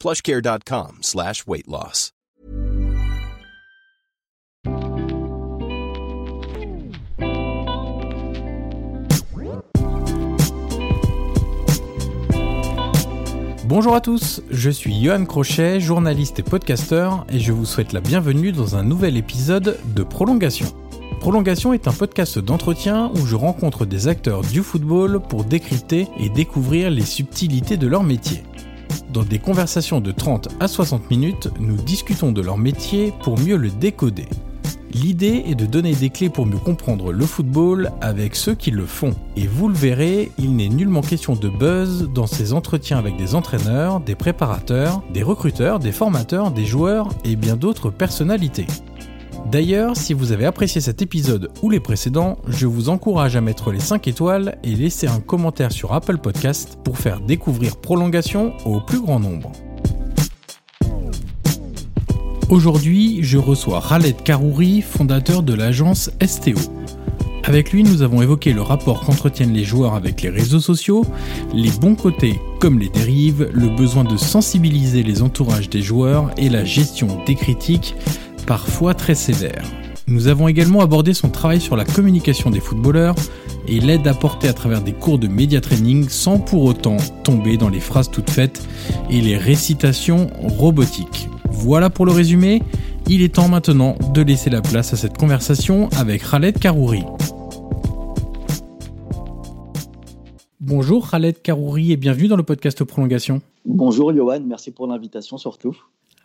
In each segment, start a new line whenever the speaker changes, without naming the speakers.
plushcare.com slash weight loss.
Bonjour à tous, je suis Johan Crochet, journaliste et podcasteur, et je vous souhaite la bienvenue dans un nouvel épisode de Prolongation. Prolongation est un podcast d'entretien où je rencontre des acteurs du football pour décrypter et découvrir les subtilités de leur métier. Dans des conversations de 30 à 60 minutes, nous discutons de leur métier pour mieux le décoder. L'idée est de donner des clés pour mieux comprendre le football avec ceux qui le font. Et vous le verrez, il n'est nullement question de buzz dans ces entretiens avec des entraîneurs, des préparateurs, des recruteurs, des formateurs, des joueurs et bien d'autres personnalités. D'ailleurs, si vous avez apprécié cet épisode ou les précédents, je vous encourage à mettre les 5 étoiles et laisser un commentaire sur Apple Podcast pour faire découvrir Prolongation au plus grand nombre. Aujourd'hui, je reçois Khaled Karouri, fondateur de l'agence STO. Avec lui, nous avons évoqué le rapport qu'entretiennent les joueurs avec les réseaux sociaux, les bons côtés comme les dérives, le besoin de sensibiliser les entourages des joueurs et la gestion des critiques, parfois très sévères. Nous avons également abordé son travail sur la communication des footballeurs et l'aide apportée à travers des cours de média training sans pour autant tomber dans les phrases toutes faites et les récitations robotiques. Voilà pour le résumé, il est temps maintenant de laisser la place à cette conversation avec Khaled Karouri. Bonjour Khaled Karouri et bienvenue dans le podcast Prolongation.
Bonjour Johan, merci pour l'invitation surtout.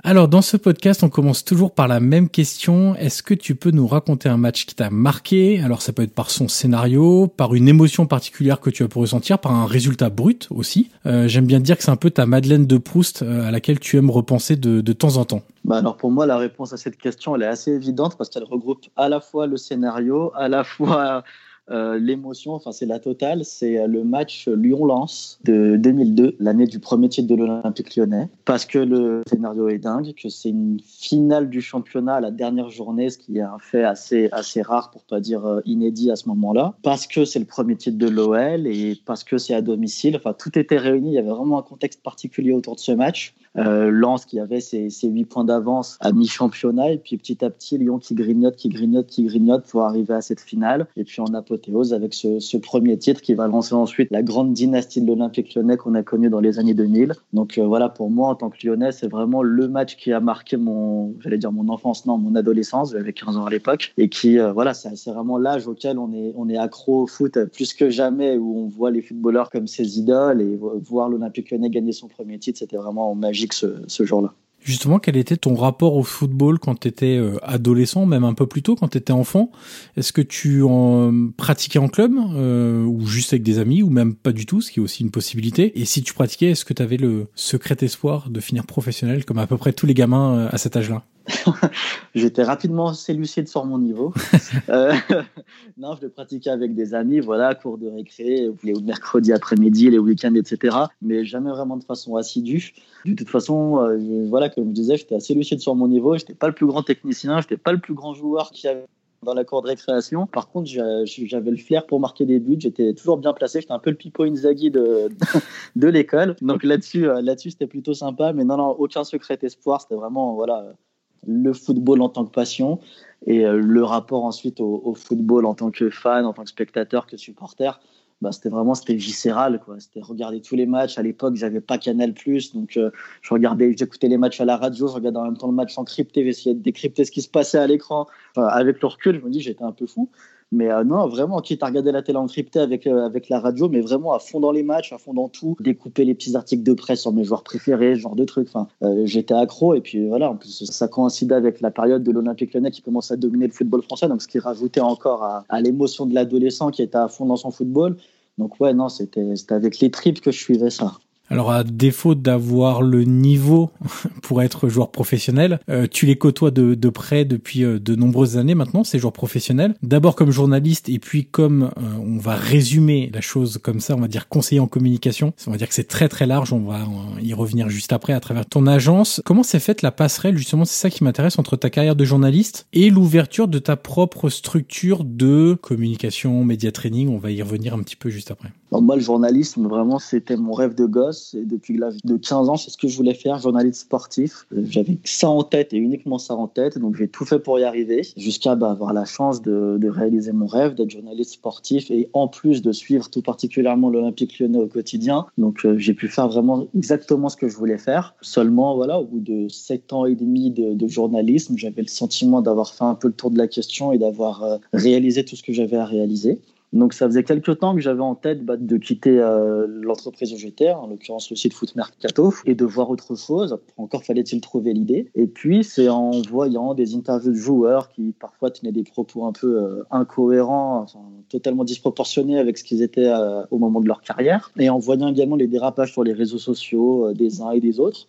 Alors dans ce podcast, on commence toujours par la même question. Est-ce que tu peux nous raconter un match qui t'a marqué? Alors ça peut être par son scénario, par une émotion particulière que tu as pu ressentir, par un résultat brut aussi. Euh, J'aime bien dire que c'est un peu ta Madeleine de Proust euh, à laquelle tu aimes repenser de, de temps en temps.
Bah alors pour moi, la réponse à cette question, elle est assez évidente parce qu'elle regroupe à la fois le scénario, à la fois euh, l'émotion, enfin c'est la totale, c'est euh, le match Lyon-Lens de 2002, l'année du premier titre de l'Olympique lyonnais, parce que le scénario est dingue, que c'est une finale du championnat à la dernière journée, ce qui est un fait assez, assez rare pour pas dire euh, inédit à ce moment-là, parce que c'est le premier titre de l'OL et parce que c'est à domicile, enfin tout était réuni, il y avait vraiment un contexte particulier autour de ce match. Euh, Lens qui avait ses, ses 8 points d'avance à mi-championnat et puis petit à petit Lyon qui grignote, qui grignote, qui grignote pour arriver à cette finale et puis en apothéose avec ce, premier titre qui va lancer ensuite la grande dynastie de l'Olympique lyonnais qu'on a connue dans les années 2000. Donc euh, voilà, pour moi en tant que lyonnais, c'est vraiment le match qui a marqué mon, j'allais dire mon enfance, non, mon adolescence, j'avais 15 ans à l'époque et qui, euh, voilà, c'est vraiment l'âge auquel on est, on est accro au foot plus que jamais où on voit les footballeurs comme ses idoles et voir l'Olympique lyonnais gagner son premier titre, c'était vraiment magique ce, jour-là.
Justement, quel était ton rapport au football quand tu étais euh, adolescent, même un peu plus tôt, quand tu étais enfant? Est-ce que tu en pratiquais en club, euh, ou juste avec des amis, ou même pas du tout, ce qui est aussi une possibilité? Et si tu pratiquais, est-ce que tu avais le secret espoir de finir professionnel, comme à peu près tous les gamins euh, à cet âge-là?
J'étais rapidement assez lucide sur mon niveau. euh, non, je le pratiquais avec des amis, voilà, cours de récré, les mercredis après-midi, les week-ends, etc. Mais jamais vraiment de façon assidue. De toute façon, euh, voilà, comme je disais, j'étais assez lucide sur mon niveau. J'étais pas le plus grand technicien, j'étais pas le plus grand joueur qui avait dans la cour de récréation. Par contre, j'avais le flair pour marquer des buts. J'étais toujours bien placé. J'étais un peu le Pipo Inzaghi de, de l'école. Donc là-dessus, là-dessus, c'était plutôt sympa. Mais non, non, aucun secret espoir. C'était vraiment, voilà, le football en tant que passion. Et le rapport ensuite au, football en tant que fan, en tant que spectateur, que supporter, bah, c'était vraiment c'était viscéral quoi c'était regarder tous les matchs à l'époque j'avais pas Canal donc euh, je regardais j'écoutais les matchs à la radio je regardais en même temps le match encrypté j'essayais de décrypter ce qui se passait à l'écran avec le recul je me dis j'étais un peu fou mais euh, non, vraiment, quitte à regarder la télé encryptée avec, euh, avec la radio, mais vraiment à fond dans les matchs, à fond dans tout, découper les petits articles de presse sur mes joueurs préférés, ce genre de trucs. Euh, j'étais accro et puis voilà, en plus, ça coïncidait avec la période de l'Olympique lyonnais qui commençait à dominer le football français, donc ce qui rajoutait encore à, à l'émotion de l'adolescent qui était à fond dans son football. Donc ouais, non, c'était avec les tripes que je suivais ça.
Alors à défaut d'avoir le niveau pour être joueur professionnel, euh, tu les côtoies de, près depuis euh, de nombreuses années maintenant, ces joueurs professionnels. D'abord comme journaliste et puis comme euh, on va résumer la chose comme ça, on va dire conseiller en communication. On va dire que c'est très très large, on va y revenir juste après à travers ton agence. Comment s'est faite la passerelle justement? C'est ça qui m'intéresse entre ta carrière de journaliste et l'ouverture de ta propre structure de communication, média training. On va y revenir un petit peu juste après.
moi, le journalisme, vraiment, c'était mon rêve de gosse depuis l'âge de 15 ans, c'est ce que je voulais faire, journaliste sportif. J'avais ça en tête et uniquement ça en tête, donc j'ai tout fait pour y arriver, jusqu'à bah, avoir la chance de, réaliser mon rêve d'être journaliste sportif et en plus de suivre tout particulièrement l'Olympique lyonnais au quotidien. Donc euh, j'ai pu faire vraiment exactement ce que je voulais faire. Seulement, voilà, au bout de 7 ans et demi de, de journalisme, j'avais le sentiment d'avoir fait un peu le tour de la question et d'avoir euh, réalisé tout ce que j'avais à réaliser. Donc ça faisait quelques temps que j'avais en tête bah, de quitter euh, l'entreprise où j'étais, en l'occurrence le site Foot Mercato, et de voir autre chose. Encore fallait-il trouver l'idée. Et puis c'est en voyant des interviews de joueurs qui parfois tenaient des propos un peu euh, incohérents, totalement disproportionnés avec ce qu'ils étaient euh, au moment de leur carrière, et en voyant également les dérapages sur les réseaux sociaux des uns et des autres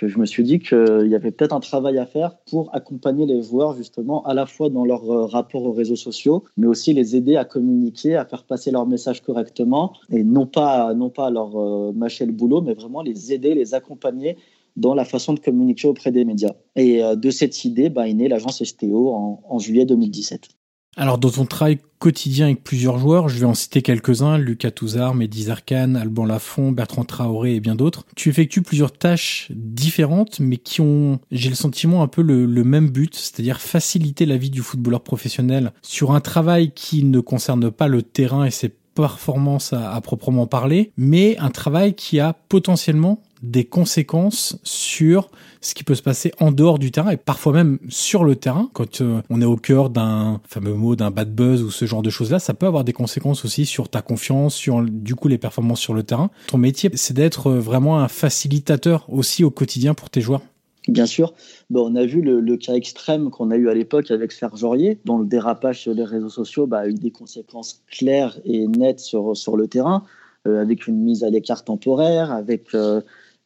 que je me suis dit qu'il y avait peut-être un travail à faire pour accompagner les joueurs justement à la fois dans leur euh, rapport aux réseaux sociaux, mais aussi les aider à communiquer, à faire passer leur message correctement et non pas, non pas leur euh, mâcher le boulot, mais vraiment les aider, les accompagner dans la façon de communiquer auprès des médias. Et euh, de cette idée bah, est née l'agence STO en, en juillet 2017.
Alors dans ton travail quotidien avec plusieurs joueurs, je vais en citer quelques-uns, Lucas Touzard, Mehdi Zarkan, Alban Lafont, Bertrand Traoré et bien d'autres. Tu effectues plusieurs tâches différentes mais qui ont, j'ai le sentiment, un peu le, même but, c'est-à-dire faciliter la vie du footballeur professionnel sur un travail qui ne concerne pas le terrain et ses performances à proprement parler, mais un travail qui a potentiellement des conséquences sur ce qui peut se passer en dehors du terrain et parfois même sur le terrain. Quand euh, on est au cœur d'un fameux mot, d'un bad buzz ou ce genre de choses-là, ça peut avoir des conséquences aussi sur ta confiance, sur du coup les performances sur le terrain. Ton métier, c'est d'être euh, vraiment un facilitateur aussi au quotidien pour tes joueurs.
Bien sûr, bon, on a vu le, cas extrême qu'on a eu à l'époque avec Serge Aurier, dont le dérapage sur les réseaux sociaux bah, a eu des conséquences claires et nettes sur, sur le terrain, euh, avec une mise à l'écart temporaire, avec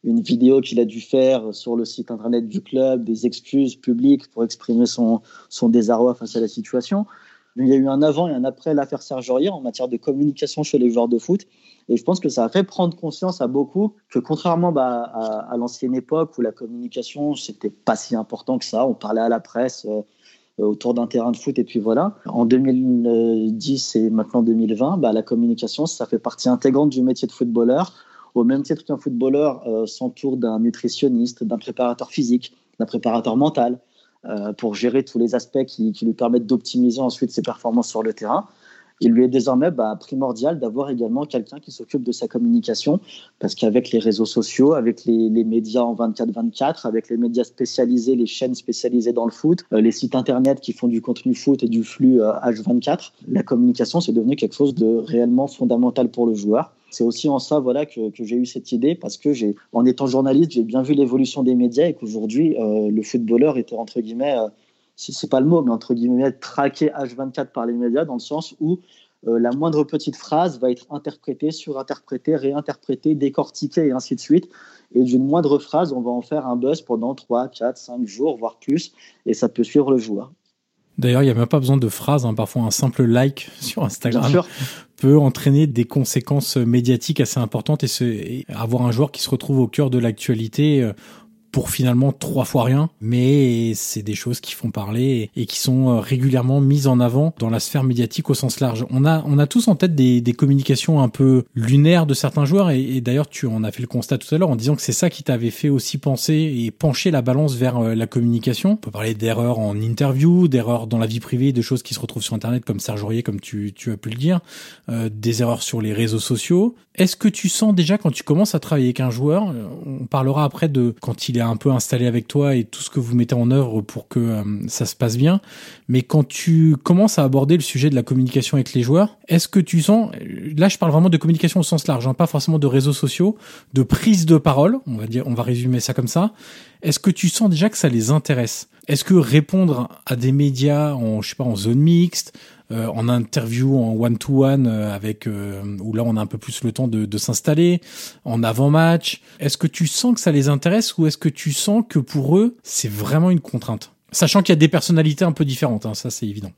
une vidéo qu'il a dû faire sur le site internet du club, des excuses publiques pour exprimer son, désarroi face à la situation. Il y a eu un avant et un après l'affaire Serge Aurier en matière de communication chez les joueurs de foot. Et je pense que ça a fait prendre conscience à beaucoup que contrairement bah, à, à l'ancienne époque où la communication, c'était pas si important que ça, on parlait à la presse euh, autour d'un terrain de foot et puis voilà. En 2010 et maintenant 2020, bah, la communication, ça fait partie intégrante du métier de footballeur au même titre qu'un footballeur euh, s'entoure d'un nutritionniste, d'un préparateur physique, d'un préparateur mental, euh, pour gérer tous les aspects qui, lui permettent d'optimiser ensuite ses performances sur le terrain. Il lui est désormais bah, primordial d'avoir également quelqu'un qui s'occupe de sa communication, parce qu'avec les réseaux sociaux, avec les, médias en 24-24, avec les médias spécialisés, les chaînes spécialisées dans le foot, euh, les sites internet qui font du contenu foot et du flux euh, H24, la communication, c'est devenu quelque chose de réellement fondamental pour le joueur c'est aussi en ça voilà que, que j'ai eu cette idée parce que j'ai en étant journaliste j'ai bien vu l'évolution des médias et qu'aujourd'hui euh, le footballeur était entre guillemets euh, c'est pas le mot mais entre guillemets traqué H24 par les médias dans le sens où euh, la moindre petite phrase va être interprétée, surinterprétée, réinterprétée, décortiquée et ainsi de suite. Et d'une moindre phrase, on va en faire un buzz pendant 3, 4, 5 jours, voire plus, et ça peut suivre le joueur.
D'ailleurs, il n'y a même pas besoin de phrases. Hein. Parfois, un simple like sur Instagram peut entraîner des conséquences médiatiques assez importantes et, se, et, avoir un joueur qui se retrouve au cœur de l'actualité euh, pour finalement trois fois rien, mais c'est des choses qui font parler et qui sont euh, régulièrement mises en avant dans la sphère médiatique au sens large. On a, on a tous en tête des, des communications un peu lunaires de certains joueurs et, et d'ailleurs tu en as fait le constat tout à l'heure en disant que c'est ça qui t'avait fait aussi penser et pencher la balance vers euh, la communication. On peut parler d'erreurs en interview, d'erreurs dans la vie privée, de choses qui se retrouvent sur Internet comme Serge Aurier, comme tu, tu as pu le dire, euh, des erreurs sur les réseaux sociaux. Est-ce que tu sens déjà quand tu commences à travailler avec un joueur, euh, on parlera après de quand il est un peu installé avec toi et tout ce que vous mettez en œuvre pour que euh, ça se passe bien, mais quand tu commences à aborder le sujet de la communication avec les joueurs, est-ce que tu sens, là je parle vraiment de communication au sens large, hein, pas forcément de réseaux sociaux, de prise de parole, on va dire, on va résumer ça comme ça. Est-ce que tu sens déjà que ça les intéresse? Est-ce que répondre à des médias en, je sais pas, en zone mixte, euh, en interview en one-to-one euh, avec euh, où là on a un peu plus le temps de, s'installer en avant-match. Est-ce que tu sens que ça les intéresse ou est-ce que tu sens que pour eux c'est vraiment une contrainte? Sachant qu'il y a des personnalités un peu différentes, hein, ça c'est évident.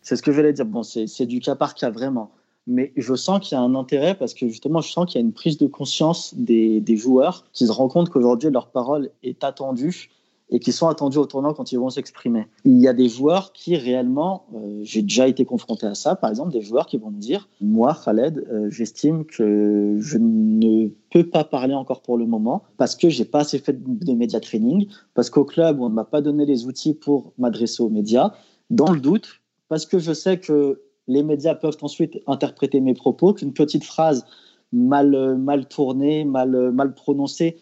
C'est ce que je voulais dire. Bon, c'est du cas par cas vraiment. Mais je sens qu'il y a un intérêt parce que justement, je sens qu'il y a une prise de conscience des, des joueurs qui se rendent compte qu'aujourd'hui, leur parole est attendue et qui sont attendus au tournant quand ils vont s'exprimer. Il y a des joueurs qui réellement, euh, j'ai déjà été confronté à ça, par exemple, des joueurs qui vont me dire, moi, Khaled, euh, j'estime que je ne peux pas parler encore pour le moment parce que j'ai pas assez fait de média training, parce qu'au club, on ne m'a pas donné les outils pour m'adresser aux médias. Dans le doute, parce que je sais que les médias peuvent ensuite interpréter mes propos, qu'une petite phrase mal, mal tournée, mal, mal prononcée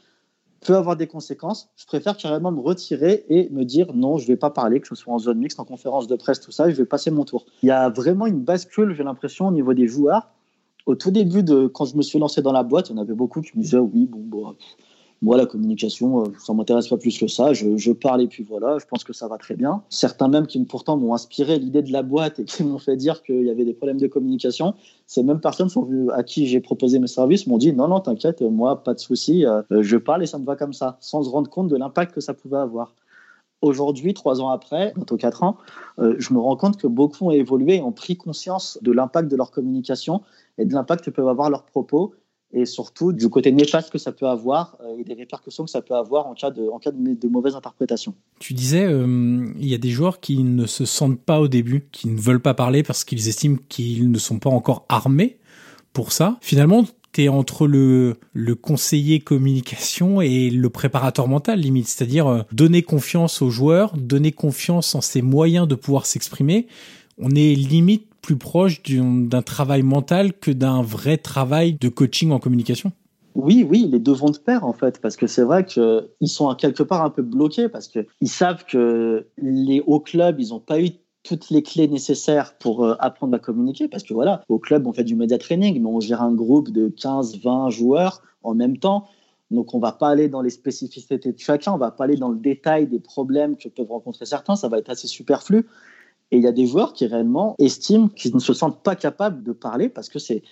peut avoir des conséquences. Je préfère carrément me retirer et me dire non, je ne vais pas parler, que ce soit en zone mixte, en conférence de presse, tout ça, je vais passer mon tour. Il y a vraiment une bascule, j'ai l'impression, au niveau des joueurs. Au tout début, de, quand je me suis lancé dans la boîte, il y en avait beaucoup qui me disaient oui, bon, bon moi, la communication, euh, ça m'intéresse pas plus que ça. Je, parle et puis voilà, je pense que ça va très bien. Certains même qui pourtant m'ont inspiré l'idée de la boîte et qui m'ont fait dire qu'il y avait des problèmes de communication, ces mêmes personnes sont venues, à qui j'ai proposé mes services m'ont dit non, non, t'inquiète, moi, pas de souci, euh, je parle et ça me va comme ça, sans se rendre compte de l'impact que ça pouvait avoir. Aujourd'hui, trois ans après, bientôt quatre ans, euh, je me rends compte que beaucoup ont évolué et ont pris conscience de l'impact de leur communication et de l'impact que peuvent avoir leurs propos et surtout du côté néfaste que ça peut avoir euh, et des répercussions que ça peut avoir en cas de, en cas de, de mauvaise interprétation.
Tu disais, euh, il y a des joueurs qui ne se sentent pas au début, qui ne veulent pas parler parce qu'ils estiment qu'ils ne sont pas encore armés pour ça. Finalement, tu es entre le, le conseiller communication et le préparateur mental limite, c'est-à-dire euh, donner confiance aux joueurs, donner confiance en ses moyens de pouvoir s'exprimer. On est limite plus proche d'un travail mental que d'un vrai travail de coaching en communication?
Oui, oui, les deux vont de pair en fait, parce que c'est vrai qu'ils sont quelque part un peu bloqués, parce qu'ils savent que les hauts clubs, ils n'ont pas eu toutes les clés nécessaires pour euh, apprendre à communiquer, parce que voilà, au club, on fait du media training, mais on gère un groupe de 15, 20 joueurs en même temps. Donc, on va pas aller dans les spécificités de chacun, on va pas aller dans le détail des problèmes que peuvent rencontrer certains, ça va être assez superflu. Et il y a des joueurs qui réellement estiment qu'ils ne se sentent pas capables de parler parce que c'est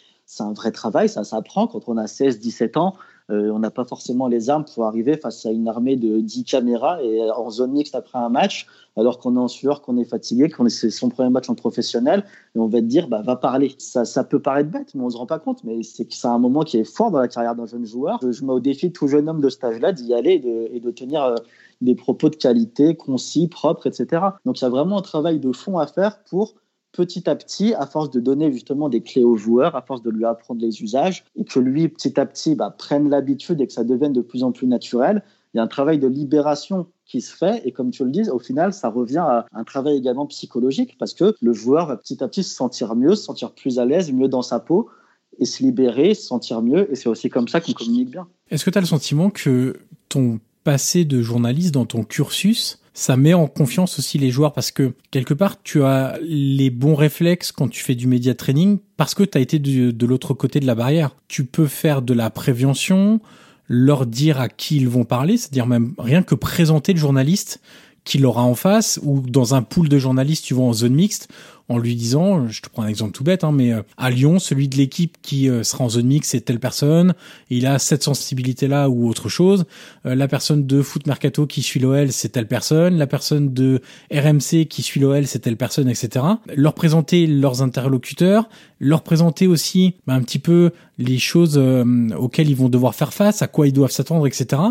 un vrai travail, ça s'apprend. Quand on a 16, 17 ans, euh, on n'a pas forcément les armes pour arriver face à une armée de 10 caméras et en zone mixte après un match, alors qu'on est en sueur, qu'on est fatigué, qu'on est c'est son premier match en professionnel, et on va te dire, bah, va parler. Ça, ça peut paraître bête, mais on se rend pas compte, mais c'est un moment qui est fort dans la carrière d'un jeune joueur. Je, mets au défi tout jeune homme de ce âge-là d'y aller et de, et de tenir euh, des propos de qualité, concis, propres, etc. Donc il y a vraiment un travail de fond à faire pour petit à petit, à force de donner justement des clés au joueur, à force de lui apprendre les usages, et que lui, petit à petit, bah, prenne l'habitude et que ça devienne de plus en plus naturel, il y a un travail de libération qui se fait. Et comme tu le dis, au final, ça revient à un travail également psychologique parce que le joueur va petit à petit se sentir mieux, se sentir plus à l'aise, mieux dans sa peau et se libérer, se sentir mieux. Et c'est aussi comme ça qu'on communique bien.
Est-ce que tu as le sentiment que ton de journaliste dans ton cursus, ça met en confiance aussi les joueurs parce que quelque part tu as les bons réflexes quand tu fais du média training parce que tu as été de, de l'autre côté de la barrière. Tu peux faire de la prévention, leur dire à qui ils vont parler, c'est-à-dire même rien que présenter le journaliste qu'il aura en face ou dans un pool de journalistes tu vois en zone mixte en lui disant, je te prends un exemple tout bête, hein, mais euh, à Lyon, celui de l'équipe qui euh, sera en zone mix, c'est telle personne, il a cette sensibilité-là ou autre chose. Euh, la personne de Foot Mercato qui suit l'OL, c'est telle personne. La personne de RMC qui suit l'OL, c'est telle personne, etc. Leur présenter leurs interlocuteurs, leur présenter aussi bah, un petit peu les choses euh, auxquelles ils vont devoir faire face, à quoi ils doivent s'attendre, etc.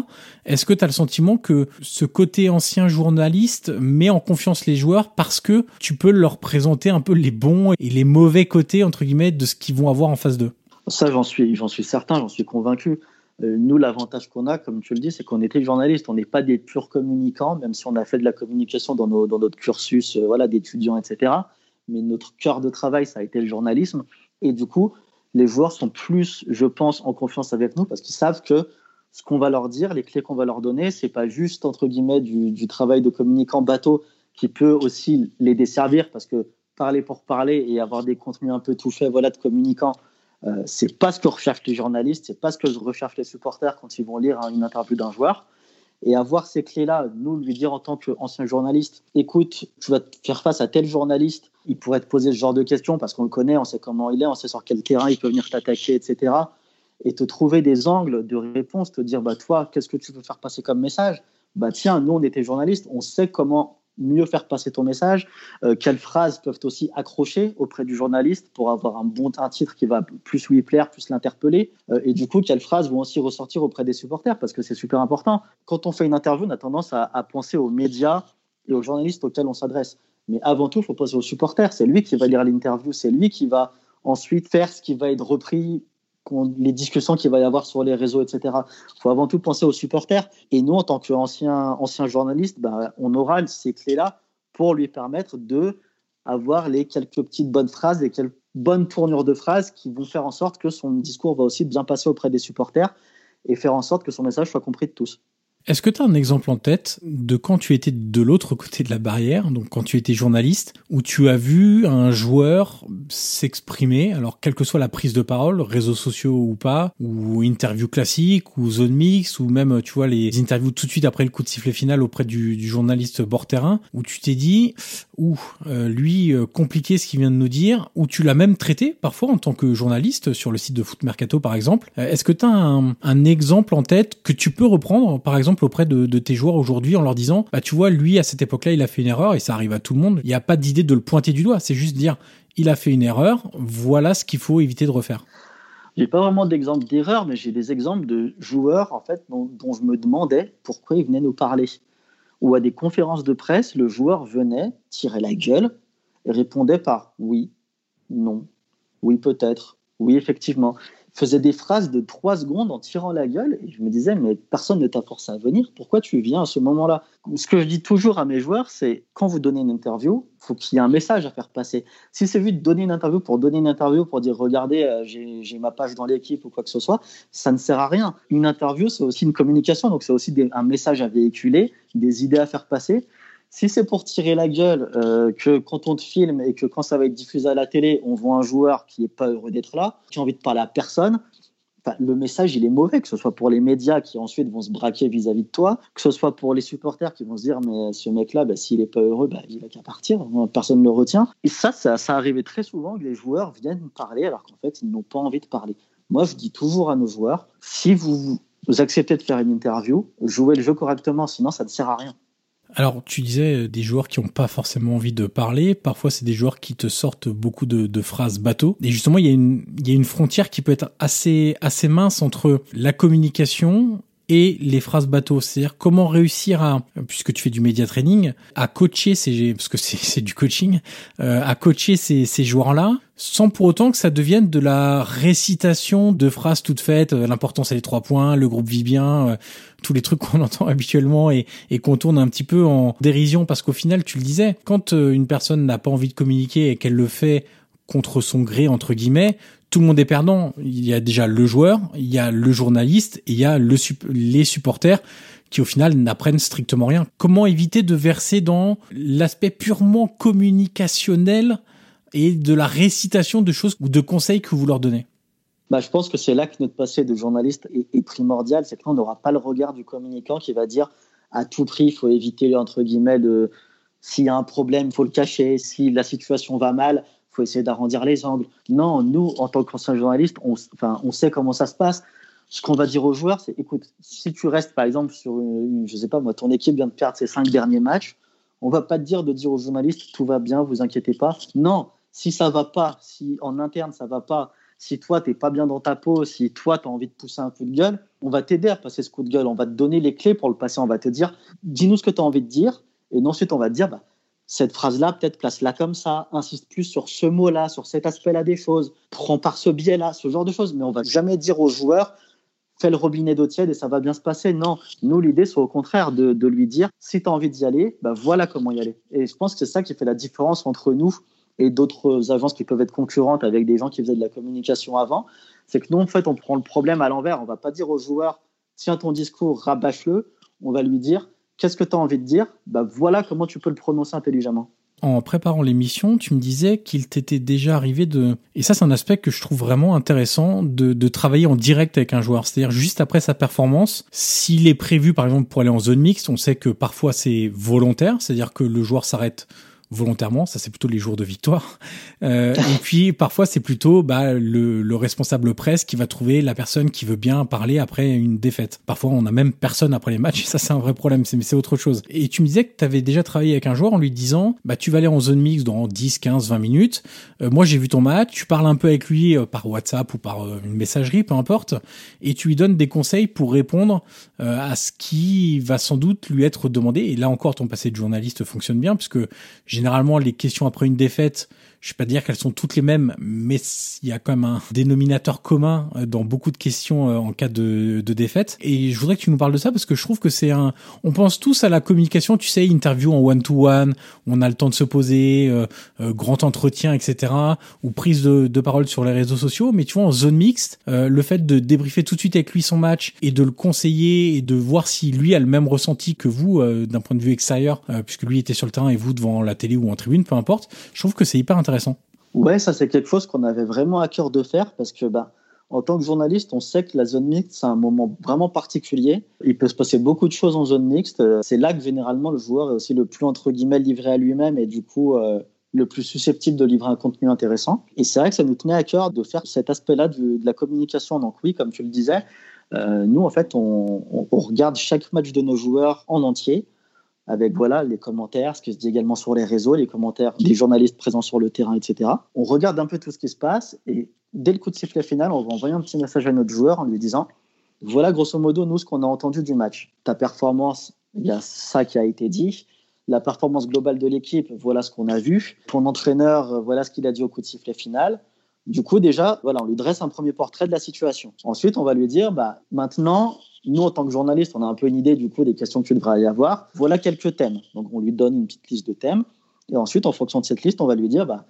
Est-ce que tu as le sentiment que ce côté ancien journaliste met en confiance les joueurs parce que tu peux leur présenter un peu les bons et les mauvais côtés, entre guillemets, de ce qu'ils vont avoir en face d'eux?
Ça, j'en suis, j'en suis certain, j'en suis convaincu. Euh, nous, l'avantage qu'on a, comme tu le dis, c'est qu'on était journaliste. On n'est pas des purs communicants, même si on a fait de la communication dans, nos, dans notre cursus euh, voilà, d'étudiants, etc. Mais notre cœur de travail, ça a été le journalisme. Et du coup, les joueurs sont plus, je pense, en confiance avec nous parce qu'ils savent que ce qu'on va leur dire, les clés qu'on va leur donner, c'est pas juste entre guillemets du, travail de communicant bateau qui peut aussi les desservir parce que parler pour parler et avoir des contenus un peu tout faits, voilà, de communicants, euh, c'est pas ce que recherchent les journalistes, c'est pas ce que recherchent les supporters quand ils vont lire une interview d'un joueur. Et avoir ces clés-là, nous lui dire en tant qu'ancien journaliste, écoute, tu vas faire face à tel journaliste, il pourrait te poser ce genre de questions parce qu'on le connaît, on sait comment il est, on sait sur quel terrain il peut venir t'attaquer, etc. Et te trouver des angles de réponse, te dire, bah toi, qu'est-ce que tu veux faire passer comme message? Bah tiens, nous on était journalistes, on sait comment mieux faire passer ton message, euh, quelles phrases peuvent aussi accrocher auprès du journaliste pour avoir un bon un titre qui va plus lui plaire, plus l'interpeller, euh, et du coup quelles phrases vont aussi ressortir auprès des supporters parce que c'est super important. Quand on fait une interview, on a tendance à, à penser aux médias et aux journalistes auxquels on s'adresse, mais avant tout, il faut penser aux supporters. C'est lui qui va lire l'interview, c'est lui qui va ensuite faire ce qui va être repris les discussions qu'il va y avoir sur les réseaux, etc. Il faut avant tout penser aux supporters. Et nous, en tant qu'anciens ancien journalistes, ben, on aura ces clés-là pour lui permettre de avoir les quelques petites bonnes phrases, les quelques bonnes tournures de phrases qui vont faire en sorte que son discours va aussi bien passer auprès des supporters et faire en sorte que son message soit compris de tous.
Est-ce que tu as un exemple en tête de quand tu étais de l'autre côté de la barrière, donc quand tu étais journaliste, où tu as vu un joueur s'exprimer, alors quelle que soit la prise de parole, réseaux sociaux ou pas, ou interview classique, ou zone mix, ou même, tu vois, les interviews tout de suite après le coup de sifflet final auprès du, journaliste bord terrain, où tu t'es dit, ou euh, lui, euh, compliqué ce qu'il vient de nous dire, ou tu l'as même traité parfois en tant que journaliste sur le site de Foot Mercato par exemple. Euh, est-ce que tu as un, un exemple en tête que tu peux reprendre, par exemple, auprès de, tes joueurs aujourd'hui en leur disant, bah tu vois, lui à cette époque-là, il a fait une erreur et ça arrive à tout le monde. Il n'y a pas d'idée de le pointer du doigt, c'est juste dire, il a fait une erreur, voilà ce qu'il faut éviter de refaire.
J'ai pas vraiment d'exemple d'erreur, mais j'ai des exemples de joueurs en fait dont, je me demandais pourquoi ils venaient nous parler. Ou à des conférences de presse, le joueur venait tirer la gueule et répondait par oui, non, oui peut-être, oui effectivement faisait des phrases de trois secondes en tirant la gueule et je me disais mais personne ne t'a forcé à venir. Pourquoi tu viens à ce moment-là? Ce que je dis toujours à mes joueurs c'est quand vous donnez une interview faut qu'il y ait un message à faire passer. Si c'est juste de donner une interview pour donner une interview pour dire regardez euh, j'ai ma page dans l'équipe ou quoi que ce soit ça ne sert à rien. Une interview c'est aussi une communication donc c'est aussi un message à véhiculer des idées à faire passer si c'est pour tirer la gueule, euh, que quand on te filme et que quand ça va être diffusé à la télé, on voit un joueur qui n'est pas heureux d'être là, qui a envie de parler à personne, le message il est mauvais, que ce soit pour les médias qui ensuite vont se braquer vis-à-vis de toi, que ce soit pour les supporters qui vont se dire mais ce mec-là, bah, s'il n'est pas heureux, bah, il a qu'à partir, personne ne le retient. Et ça, ça, ça arrivait très souvent que les joueurs viennent parler alors qu'en fait ils n'ont pas envie de parler. Moi je dis toujours à nos joueurs, si vous acceptez de faire une interview, jouez le jeu correctement, sinon ça ne sert à rien.
Alors, tu disais euh, des joueurs qui n'ont pas forcément envie de parler. Parfois, c'est des joueurs qui te sortent beaucoup de, phrases bateau. Et justement, il y, a une, il y a une frontière qui peut être assez, assez mince entre la communication et les phrases bateau. C'est-à-dire comment réussir à, puisque tu fais du média training, à coacher ces, parce que c'est du coaching, euh, à coacher ces, ces joueurs-là, sans pour autant que ça devienne de la récitation de phrases toutes faites. Euh, l'important c'est les trois points, le groupe vit bien, euh, tous les trucs qu'on entend habituellement et, et qu'on tourne un petit peu en dérision parce qu'au final, tu le disais, quand une personne n'a pas envie de communiquer et qu'elle le fait contre son gré entre guillemets, tout le monde est perdant. Il y a déjà le joueur, il y a le journaliste, et il y a le, les supporters qui au final n'apprennent strictement rien. Comment éviter de verser dans l'aspect purement communicationnel et de la récitation de choses ou de conseils que vous leur donnez?
Bah, je pense que c'est là que notre passé de journaliste est, primordial, c'est qu'on n'aura pas le regard du communicant qui va dire à tout prix, il faut éviter entre guillemets de s'il y a un problème, il faut le cacher. Si la situation va mal, faut essayer d'arrondir les angles. Non, nous, en tant qu'anciens journalistes, on, enfin, on sait comment ça se passe. Ce qu'on va dire aux joueurs, c'est écoute, si tu restes par exemple sur, une, je sais pas moi, ton équipe vient de perdre ses cinq derniers matchs, on va pas te dire de dire aux journalistes tout va bien, vous inquiétez pas. Non, si ça va pas, si en interne ça va pas, si toi t'es pas bien dans ta peau, si toi tu as envie de pousser un coup de gueule, on va t'aider à passer ce coup de gueule, on va te donner les clés pour le passer, on va te dire dis-nous ce que tu as envie de dire et ensuite on va te dire bah, cette phrase-là, peut-être place-la comme ça, insiste plus sur ce mot-là, sur cet aspect-là des choses, prends par ce biais-là, ce genre de choses. Mais on va jamais dire aux joueurs, fais le robinet d'eau tiède et ça va bien se passer. Non, nous, l'idée, c'est au contraire de, lui dire, si tu as envie d'y aller, bah voilà comment y aller. Et je pense que c'est ça qui fait la différence entre nous et d'autres agences qui peuvent être concurrentes avec des gens qui faisaient de la communication avant. C'est que nous, en fait, on prend le problème à l'envers. On va pas dire aux joueurs, tiens ton discours, rabâche-le. On va lui dire, Qu'est-ce que tu as envie de dire? Bah, Voilà comment tu peux le prononcer intelligemment.
En préparant l'émission, tu me disais qu'il t'était déjà arrivé de... Et ça, c'est un aspect que je trouve vraiment intéressant de, de travailler en direct avec un joueur. C'est-à-dire juste après sa performance, s'il est prévu, par exemple, pour aller en zone mixte, on sait que parfois c'est volontaire, c'est-à-dire que le joueur s'arrête volontairement, ça c'est plutôt les jours de victoire. Euh, et puis parfois c'est plutôt bah, le, le, responsable presse qui va trouver la personne qui veut bien parler après une défaite. Parfois on a même personne après les matchs, et ça c'est un vrai problème, mais c'est autre chose. Et tu me disais que tu avais déjà travaillé avec un joueur en lui disant bah tu vas aller en zone mix dans 10, 15, 20 minutes. Euh, moi j'ai vu ton match, tu parles un peu avec lui euh, par WhatsApp ou par euh, une messagerie, peu importe, et tu lui donnes des conseils pour répondre à ce qui va sans doute lui être demandé. Et là encore ton passé de journaliste fonctionne bien puisque généralement les questions après une défaite je vais pas dire qu'elles sont toutes les mêmes, mais il y a quand même un dénominateur commun euh, dans beaucoup de questions euh, en cas de, défaite. Et je voudrais que tu nous parles de ça parce que je trouve que c'est un. On pense tous à la communication, tu sais, interview en one to one, on a le temps de se poser, euh, grand entretien, etc. Ou prise de, parole sur les réseaux sociaux. Mais tu vois, en zone mixte, le fait de débriefer tout de suite avec lui son match et de le conseiller et de voir si lui a le même ressenti que vous d'un point de vue extérieur, puisque lui était sur le terrain et vous devant la télé ou en tribune, peu importe. Je trouve que c'est hyper intéressant intéressant.
Ouais, ça c'est quelque chose qu'on avait vraiment à cœur de faire parce que bah, en tant que journaliste, on sait que la zone mixte, c'est un moment vraiment particulier. Il peut se passer beaucoup de choses en zone mixte. C'est là que généralement le joueur est aussi le plus, entre guillemets, livré à lui-même et du coup euh, le plus susceptible de livrer un contenu intéressant. Et c'est vrai que ça nous tenait à cœur de faire cet aspect-là de, la communication. Donc oui, comme tu le disais, euh, nous, en fait, on, on regarde chaque match de nos joueurs en entier avec voilà les commentaires, ce qui se dit également sur les réseaux, les commentaires des journalistes présents sur le terrain, etc. On regarde un peu tout ce qui se passe et dès le coup de sifflet final, on va envoyer un petit message à notre joueur en lui disant voilà grosso modo nous ce qu'on a entendu du match. Ta performance, il y a ça qui a été dit. La performance globale de l'équipe, voilà ce qu'on a vu. Ton entraîneur, voilà ce qu'il a dit au coup de sifflet final. Du coup, déjà, voilà, on lui dresse un premier portrait de la situation. Ensuite, on va lui dire, bah, maintenant, nous, en tant que journaliste, on a un peu une idée du coup des questions que tu devrais y avoir. Voilà quelques thèmes. Donc, on lui donne une petite liste de thèmes. Et ensuite, en fonction de cette liste, on va lui dire, bah,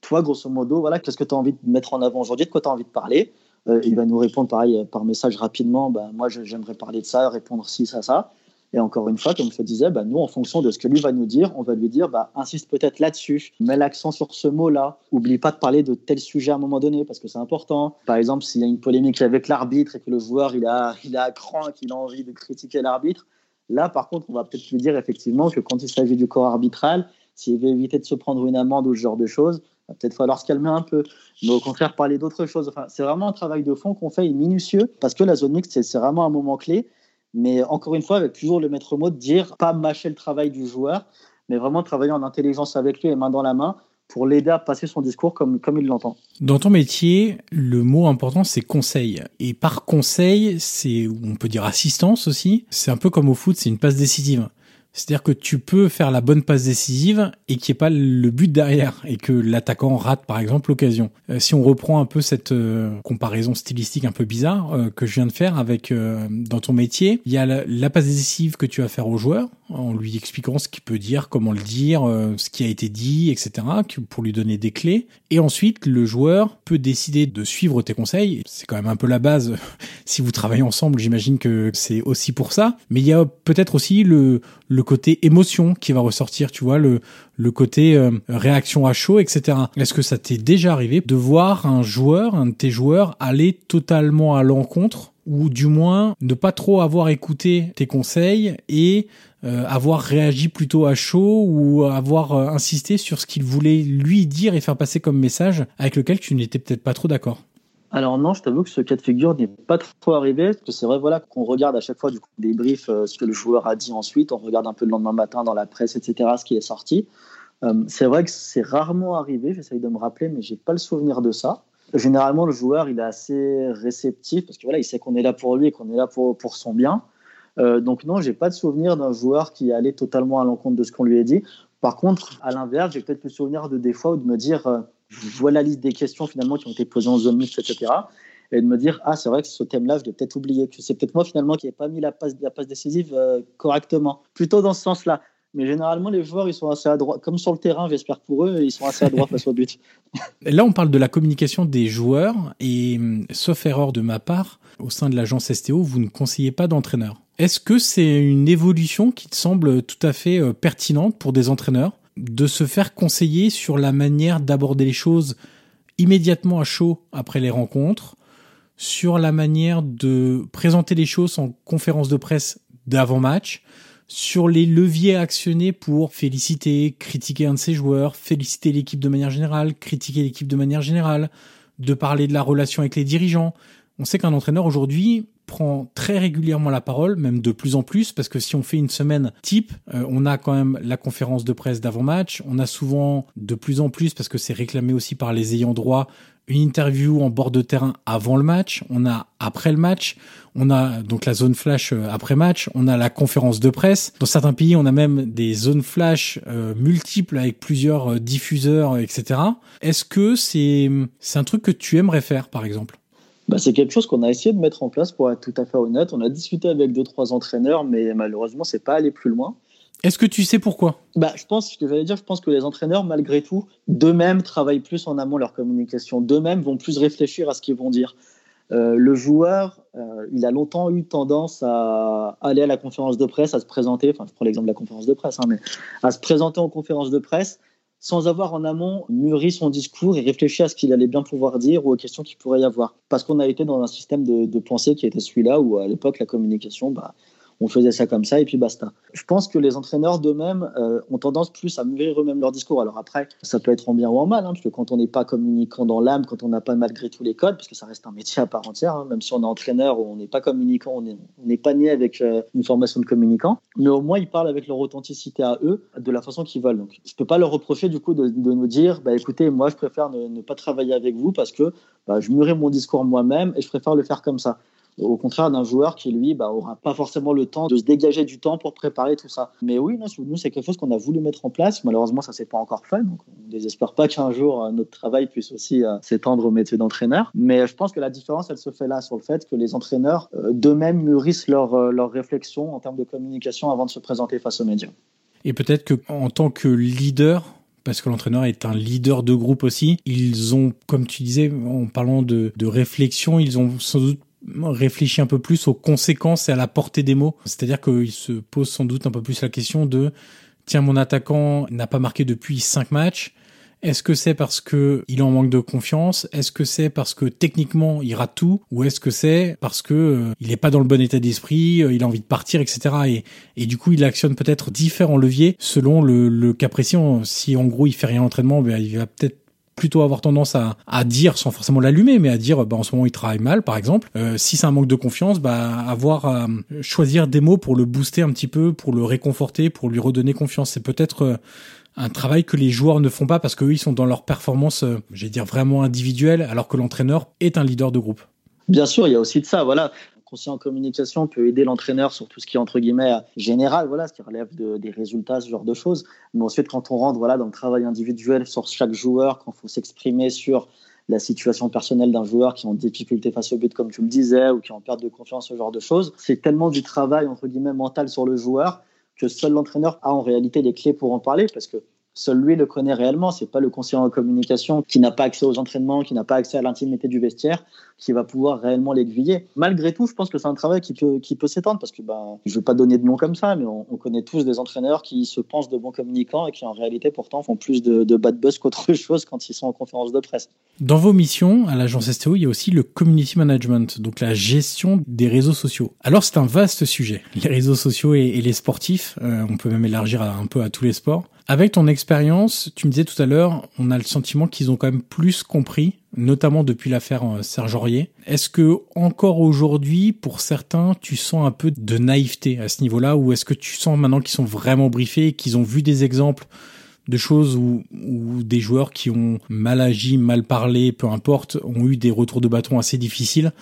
toi, grosso modo, voilà, qu'est-ce que tu as envie de mettre en avant aujourd'hui, de quoi tu as envie de parler? Euh, il va nous répondre pareil par message rapidement, bah, moi, j'aimerais parler de ça, répondre ci, ça, ça. Et encore une fois, comme je te disais, bah, nous, en fonction de ce que lui va nous dire, on va lui dire, bah, insiste peut-être là-dessus, mets l'accent sur ce mot-là, oublie pas de parler de tel sujet à un moment donné, parce que c'est important. Par exemple, s'il y a une polémique avec l'arbitre et que le joueur, il a, il a cran, qu'il a envie de critiquer l'arbitre, là, par contre, on va peut-être lui dire effectivement que quand il s'agit du corps arbitral, s'il veut éviter de se prendre une amende ou ce genre de choses, va peut-être falloir se calmer un peu, mais au contraire parler d'autres choses. Enfin, c'est vraiment un travail de fond qu'on fait minutieux parce que la zone mixte, c'est vraiment un moment clé. Mais encore une fois, avec toujours le maître mot de dire pas mâcher le travail du joueur, mais vraiment travailler en intelligence avec lui et main dans la main pour l'aider à passer son discours comme, comme il l'entend.
Dans ton métier, le mot important, c'est conseil. Et par conseil, c'est, on peut dire assistance aussi. C'est un peu comme au foot, c'est une passe décisive. C'est-à-dire que tu peux faire la bonne passe décisive et qu'il n'y ait pas le but derrière et que l'attaquant rate par exemple l'occasion. Euh, si on reprend un peu cette euh, comparaison stylistique un peu bizarre euh, que je viens de faire avec dans ton métier, il y a la, passe décisive que tu vas faire au joueur en lui expliquant ce qu'il peut dire, comment le dire, ce qui a été dit, etc. pour lui donner des clés. Et ensuite, le joueur peut décider de suivre tes conseils. C'est quand même un peu la base. si vous travaillez ensemble, j'imagine que c'est aussi pour ça. Mais il y a peut-être aussi le, le côté émotion qui va ressortir, tu vois, le, le côté euh, réaction à chaud, etc. Est-ce que ça t'est déjà arrivé de voir un joueur, un de tes joueurs, aller totalement à l'encontre ou du moins ne pas trop avoir écouté tes conseils et euh, avoir réagi plutôt à chaud ou avoir euh, insisté sur ce qu'il voulait lui dire et faire passer comme message avec lequel tu n'étais peut-être pas trop d'accord
alors non, je t'avoue que ce cas de figure n'est pas trop arrivé, parce que c'est vrai voilà, qu'on regarde à chaque fois du coup, des briefs, euh, ce que le joueur a dit ensuite, on regarde un peu le lendemain matin dans la presse, etc., ce qui est sorti. c'est vrai que c'est rarement arrivé, j'essaye de me rappeler, mais j'ai pas le souvenir de ça. Généralement, le joueur, il est assez réceptif, parce que voilà, il sait qu'on est là pour lui et qu'on est là pour, pour son bien. Euh, donc non, j'ai pas de souvenir d'un joueur qui allait totalement à l'encontre de ce qu'on lui a dit. Par contre, à l'inverse, j'ai peut-être le souvenir de des fois où de me dire, euh, je vois la liste des questions finalement qui ont été posées en zone mixte, etc. Et de me dire, ah, c'est vrai que ce thème-là, je l'ai peut-être oublié, que c'est peut-être moi finalement qui n'ai pas mis la passe, la passe décisive euh, correctement. Plutôt dans ce sens-là. Mais généralement, les joueurs, ils sont assez adroits. Comme sur le terrain, j'espère pour eux, ils sont assez adroits face au but.
Là, on parle de la communication des joueurs. Et sauf erreur de ma part, au sein de l'agence STO, vous ne conseillez pas d'entraîneur. Est-ce que c'est une évolution qui te semble tout à fait euh, pertinente pour des entraîneurs de se faire conseiller sur la manière d'aborder les choses immédiatement à chaud après les rencontres, sur la manière de présenter les choses en conférence de presse d'avant-match, sur les leviers actionnés pour féliciter, critiquer un de ses joueurs, féliciter l'équipe de manière générale, critiquer l'équipe de manière générale, de parler de la relation avec les dirigeants? On sait qu'un entraîneur aujourd'hui prend très régulièrement la parole, même de plus en plus, parce que si on fait une semaine type, euh, on a quand même la conférence de presse d'avant-match, on a souvent de plus en plus, parce que c'est réclamé aussi par les ayants droit, une interview en bord de terrain avant le match, on a après le match, on a donc la zone flash euh, après match, on a la conférence de presse. Dans certains pays, on a même des zones flash euh, multiples avec plusieurs diffuseurs, etc. Est-ce que c'est c'est un truc que tu aimerais faire, par exemple?
Bah, c'est quelque chose qu'on a essayé de mettre en place pour être tout à fait honnête. On a discuté avec deux trois entraîneurs, mais malheureusement, c'est pas allé plus loin.
Est-ce que tu sais pourquoi?
Bah, je pense ce que j'allais dire, je pense que les entraîneurs, malgré tout, d'eux-mêmes travaillent plus en amont leur communication. D'eux-mêmes vont plus réfléchir à ce qu'ils vont dire. Euh, le joueur, euh, il a longtemps eu tendance à aller à la conférence de presse, à se présenter. Enfin, je prends l'exemple de la conférence de presse, hein, mais à se présenter en conférence de presse sans avoir en amont mûri son discours et réfléchi à ce qu'il allait bien pouvoir dire ou aux questions qu'il pourrait y avoir. Parce qu'on a été dans un système de, pensée qui était celui-là où à l'époque la communication, bah, on faisait ça comme ça et puis basta. Je pense que les entraîneurs d'eux-mêmes euh, ont tendance plus à mûrir eux-mêmes leur discours. Alors après, ça peut être en bien ou en mal, hein, parce que quand on n'est pas communicant dans l'âme, quand on n'a pas malgré tous les codes, parce que ça reste un métier à part entière, hein, même si on est entraîneur ou on n'est pas communicant, on n'est pas né avec euh, une formation de communicant, mais au moins ils parlent avec leur authenticité à eux, de la façon qu'ils veulent. Donc je peux pas leur reprocher du coup de, nous dire, bah écoutez, moi je préfère ne, ne pas travailler avec vous parce que bah, je mûrais mon discours moi-même et je préfère le faire comme ça au contraire d'un joueur qui, lui, bah, aura pas forcément le temps de se dégager du temps pour préparer tout ça. Mais oui, nous, c'est quelque chose qu'on a voulu mettre en place. Malheureusement, ça s'est pas encore fait. Donc, on désespère pas qu'un jour, euh, notre travail puisse aussi euh, s'étendre au métier d'entraîneur. Mais je pense que la différence, elle se fait là, sur le fait que les entraîneurs euh, d'eux-mêmes mûrissent leurs leur réflexions en termes de communication avant de se présenter face aux médias.
Et peut-être que en tant que leader, parce que l'entraîneur est un leader de groupe aussi. Ils ont, comme tu disais, en parlant de, de réflexion, ils ont sans doute réfléchit un peu plus aux conséquences et à la portée des mots. C'est-à-dire qu'il se pose sans doute un peu plus la question de tiens mon attaquant n'a pas marqué depuis cinq matchs. Est-ce que c'est parce que il en manque de confiance? Est-ce que c'est parce que techniquement il rate tout? Ou est-ce que c'est parce que euh, il n'est pas dans le bon état d'esprit, euh, il a envie de partir, etc. Et, et du coup il actionne peut-être différents leviers selon le, le cas précis. Si en gros il fait rien à l'entraînement, ben, il va peut-être plutôt avoir tendance à, à dire, sans forcément l'allumer, mais à dire, bah, en ce moment il travaille mal, par exemple. Euh, si c'est un manque de confiance, bah, avoir à choisir des mots pour le booster un petit peu, pour le réconforter, pour lui redonner confiance. C'est peut-être euh, un travail que les joueurs ne font pas parce qu'eux, ils sont dans leur performance, euh, j'allais dire, vraiment individuelle, alors que l'entraîneur est un leader de groupe.
Bien sûr, il y a aussi de ça. Voilà, conseiller en communication peut aider l'entraîneur sur tout ce qui est entre guillemets général, voilà, ce qui relève des résultats, ce genre de choses. Mais ensuite, quand on rentre voilà, dans le travail individuel sur chaque joueur, quand il faut s'exprimer sur la situation personnelle d'un joueur qui est en difficulté face au but, comme tu le disais, ou qui est en perte de confiance, ce genre de choses, c'est tellement du travail entre guillemets mental sur le joueur que seul l'entraîneur a en réalité les clés pour en parler parce que seul lui le connaît réellement. C'est pas le conseiller en communication qui n'a pas accès aux entraînements, qui n'a pas accès à l'intimité du vestiaire, qui va pouvoir réellement l'aiguiller. Malgré tout, je pense que c'est un travail qui peut, qui peut s'étendre parce que ben, je ne vais pas donner de nom comme ça, mais on, connaît tous des entraîneurs qui se pensent de bons communicants et qui en réalité pourtant font plus de, de bad buzz qu'autre chose quand ils sont en conférence de presse.
Dans vos missions à l'agence STO, il y a aussi le community management, donc la gestion des réseaux sociaux. Alors c'est un vaste sujet, les réseaux sociaux et, les sportifs. Euh, on peut même élargir un peu à tous les sports. Avec ton expérience, tu me disais tout à l'heure, on a le sentiment qu'ils ont quand même plus compris, notamment depuis l'affaire euh, Serge Aurier. Est-ce que encore aujourd'hui, pour certains, tu sens un peu de naïveté à ce niveau-là, ou est-ce que tu sens maintenant qu'ils sont vraiment briefés, qu'ils ont vu des exemples de choses où, des joueurs qui ont mal agi, mal parlé, peu importe, ont eu des retours de bâton assez difficiles.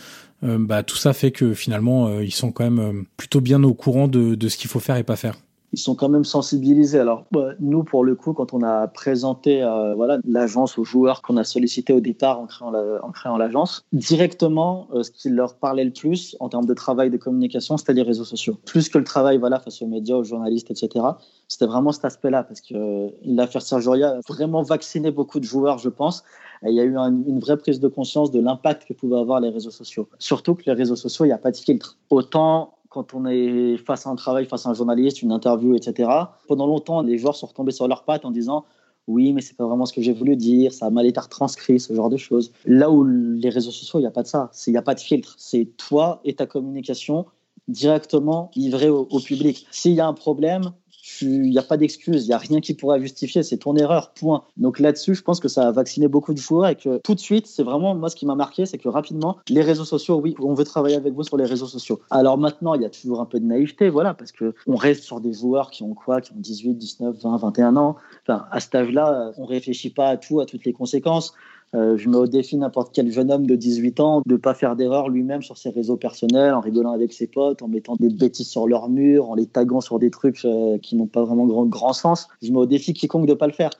Euh, bah, tout ça fait que finalement, euh, ils sont quand même plutôt bien au courant de, de ce qu'il faut faire et pas faire?
Ils sont quand même sensibilisés. Alors bah, nous, pour le coup, quand on a présenté euh, voilà l'agence aux joueurs qu'on a sollicité au départ en créant en créant l'agence, directement, euh, ce qui leur parlait le plus en termes de travail de communication, c'était les réseaux sociaux. Plus que le travail voilà face aux médias, aux journalistes, etc. C'était vraiment cet aspect-là parce que euh, l'affaire Sergioria a vraiment vacciné beaucoup de joueurs, je pense. Et il y a eu une vraie prise de conscience de l'impact que pouvaient avoir les réseaux sociaux. Surtout que les réseaux sociaux, il n'y a pas de filtre. Autant quand on est face à un travail, face à un journaliste, une interview, etc. Pendant longtemps, les joueurs sont retombés sur leurs pattes en disant oui, mais c'est pas vraiment ce que j'ai voulu dire, ça a mal été retranscrit, ce genre de choses. Là où les réseaux sociaux, il n'y a pas de ça, il n'y a pas de filtre. C'est toi et ta communication directement livrée au public. S'il y a un problème, il n'y a pas d'excuse, il n'y a rien qui pourrait justifier, c'est ton erreur, point. Donc là-dessus, je pense que ça a vacciné beaucoup de joueurs et que tout de suite, c'est vraiment, moi, ce qui m'a marqué, c'est que rapidement, les réseaux sociaux, oui, on veut travailler avec vous sur les réseaux sociaux. Alors maintenant, il y a toujours un peu de naïveté, voilà, parce que on reste sur des joueurs qui ont quoi, qui ont 18, 19, 20, 21 ans. Enfin, à cet âge-là, on réfléchit pas à tout, à toutes les conséquences. Euh, je mets au défi n'importe quel jeune homme de 18 ans de ne pas faire d'erreur lui-même sur ses réseaux personnels, en rigolant avec ses potes, en mettant des bêtises sur leur mur, en les taguant sur des trucs euh, qui n'ont pas vraiment grand, grand sens. Je mets au défi quiconque de ne pas le faire.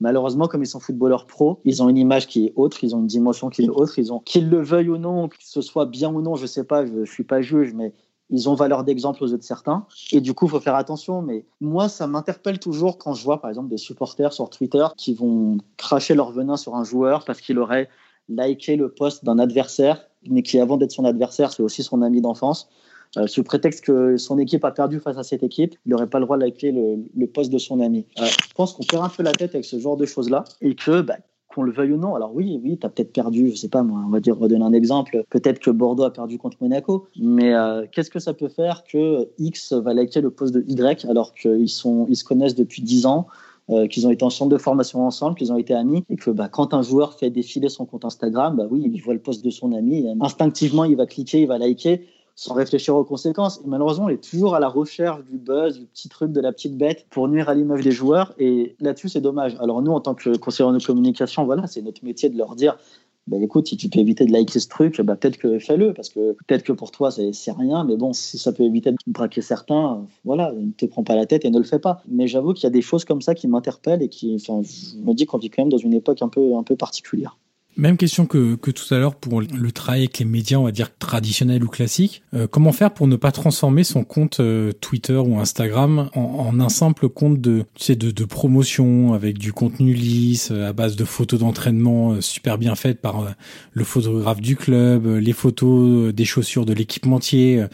Malheureusement, comme ils sont footballeurs pro, ils ont une image qui est autre, ils ont une dimension qui est autre, ils ont, qu'ils le veuillent ou non, que ce soit bien ou non, je sais pas, je, ne suis pas juge, mais ils ont valeur d'exemple aux yeux de certains. Et du coup, il faut faire attention. Mais moi, ça m'interpelle toujours quand je vois, par exemple, des supporters sur Twitter qui vont cracher leur venin sur un joueur parce qu'il aurait liké le post d'un adversaire, mais qui, avant d'être son adversaire, c'est aussi son ami d'enfance. Euh, sous prétexte que son équipe a perdu face à cette équipe, il n'aurait pas le droit de liker le, poste de son ami. Euh, je pense qu'on perd un peu la tête avec ce genre de choses-là et que bah, qu'on le veuille ou non. Alors oui, oui, tu as peut-être perdu, je sais pas moi, on va dire, redonner un exemple, peut-être que Bordeaux a perdu contre Monaco, mais euh, qu'est-ce que ça peut faire que X va liker le poste de Y alors qu'ils sont, ils se connaissent depuis 10 ans euh, qu'ils ont été en de formation ensemble, qu'ils ont été amis, et que bah, quand un joueur fait défiler son compte Instagram, bah oui, il voit le poste de son ami, instinctivement il va cliquer, il va liker, sans réfléchir aux conséquences. Et malheureusement, on est toujours à la recherche du buzz, du petit truc, de la petite bête pour nuire à l'image des joueurs. Et là-dessus, c'est dommage. Alors nous, en tant que conseiller de communication, voilà, c'est notre métier de leur dire. Bah, écoute, si tu peux éviter de liker ce truc, bah, peut-être que fais-le, parce que peut-être que pour toi, c'est rien, mais bon, si ça peut éviter de braquer certains, voilà, ne te prends pas la tête et ne le fais pas. Mais j'avoue qu'il y a des choses comme ça qui m'interpellent et qui, enfin, je me dis qu'on vit quand même dans une époque un peu, un peu particulière.
Même question que, que tout à l'heure pour le travail avec les médias, on va dire traditionnels ou classiques. Euh, comment faire pour ne pas transformer son compte euh, Twitter ou Instagram en, en, un simple compte de, tu sais, de, de promotion avec du contenu lisse euh, à base de photos d'entraînement super bien faites par le photographe du club, les photos des chaussures de l'équipementier.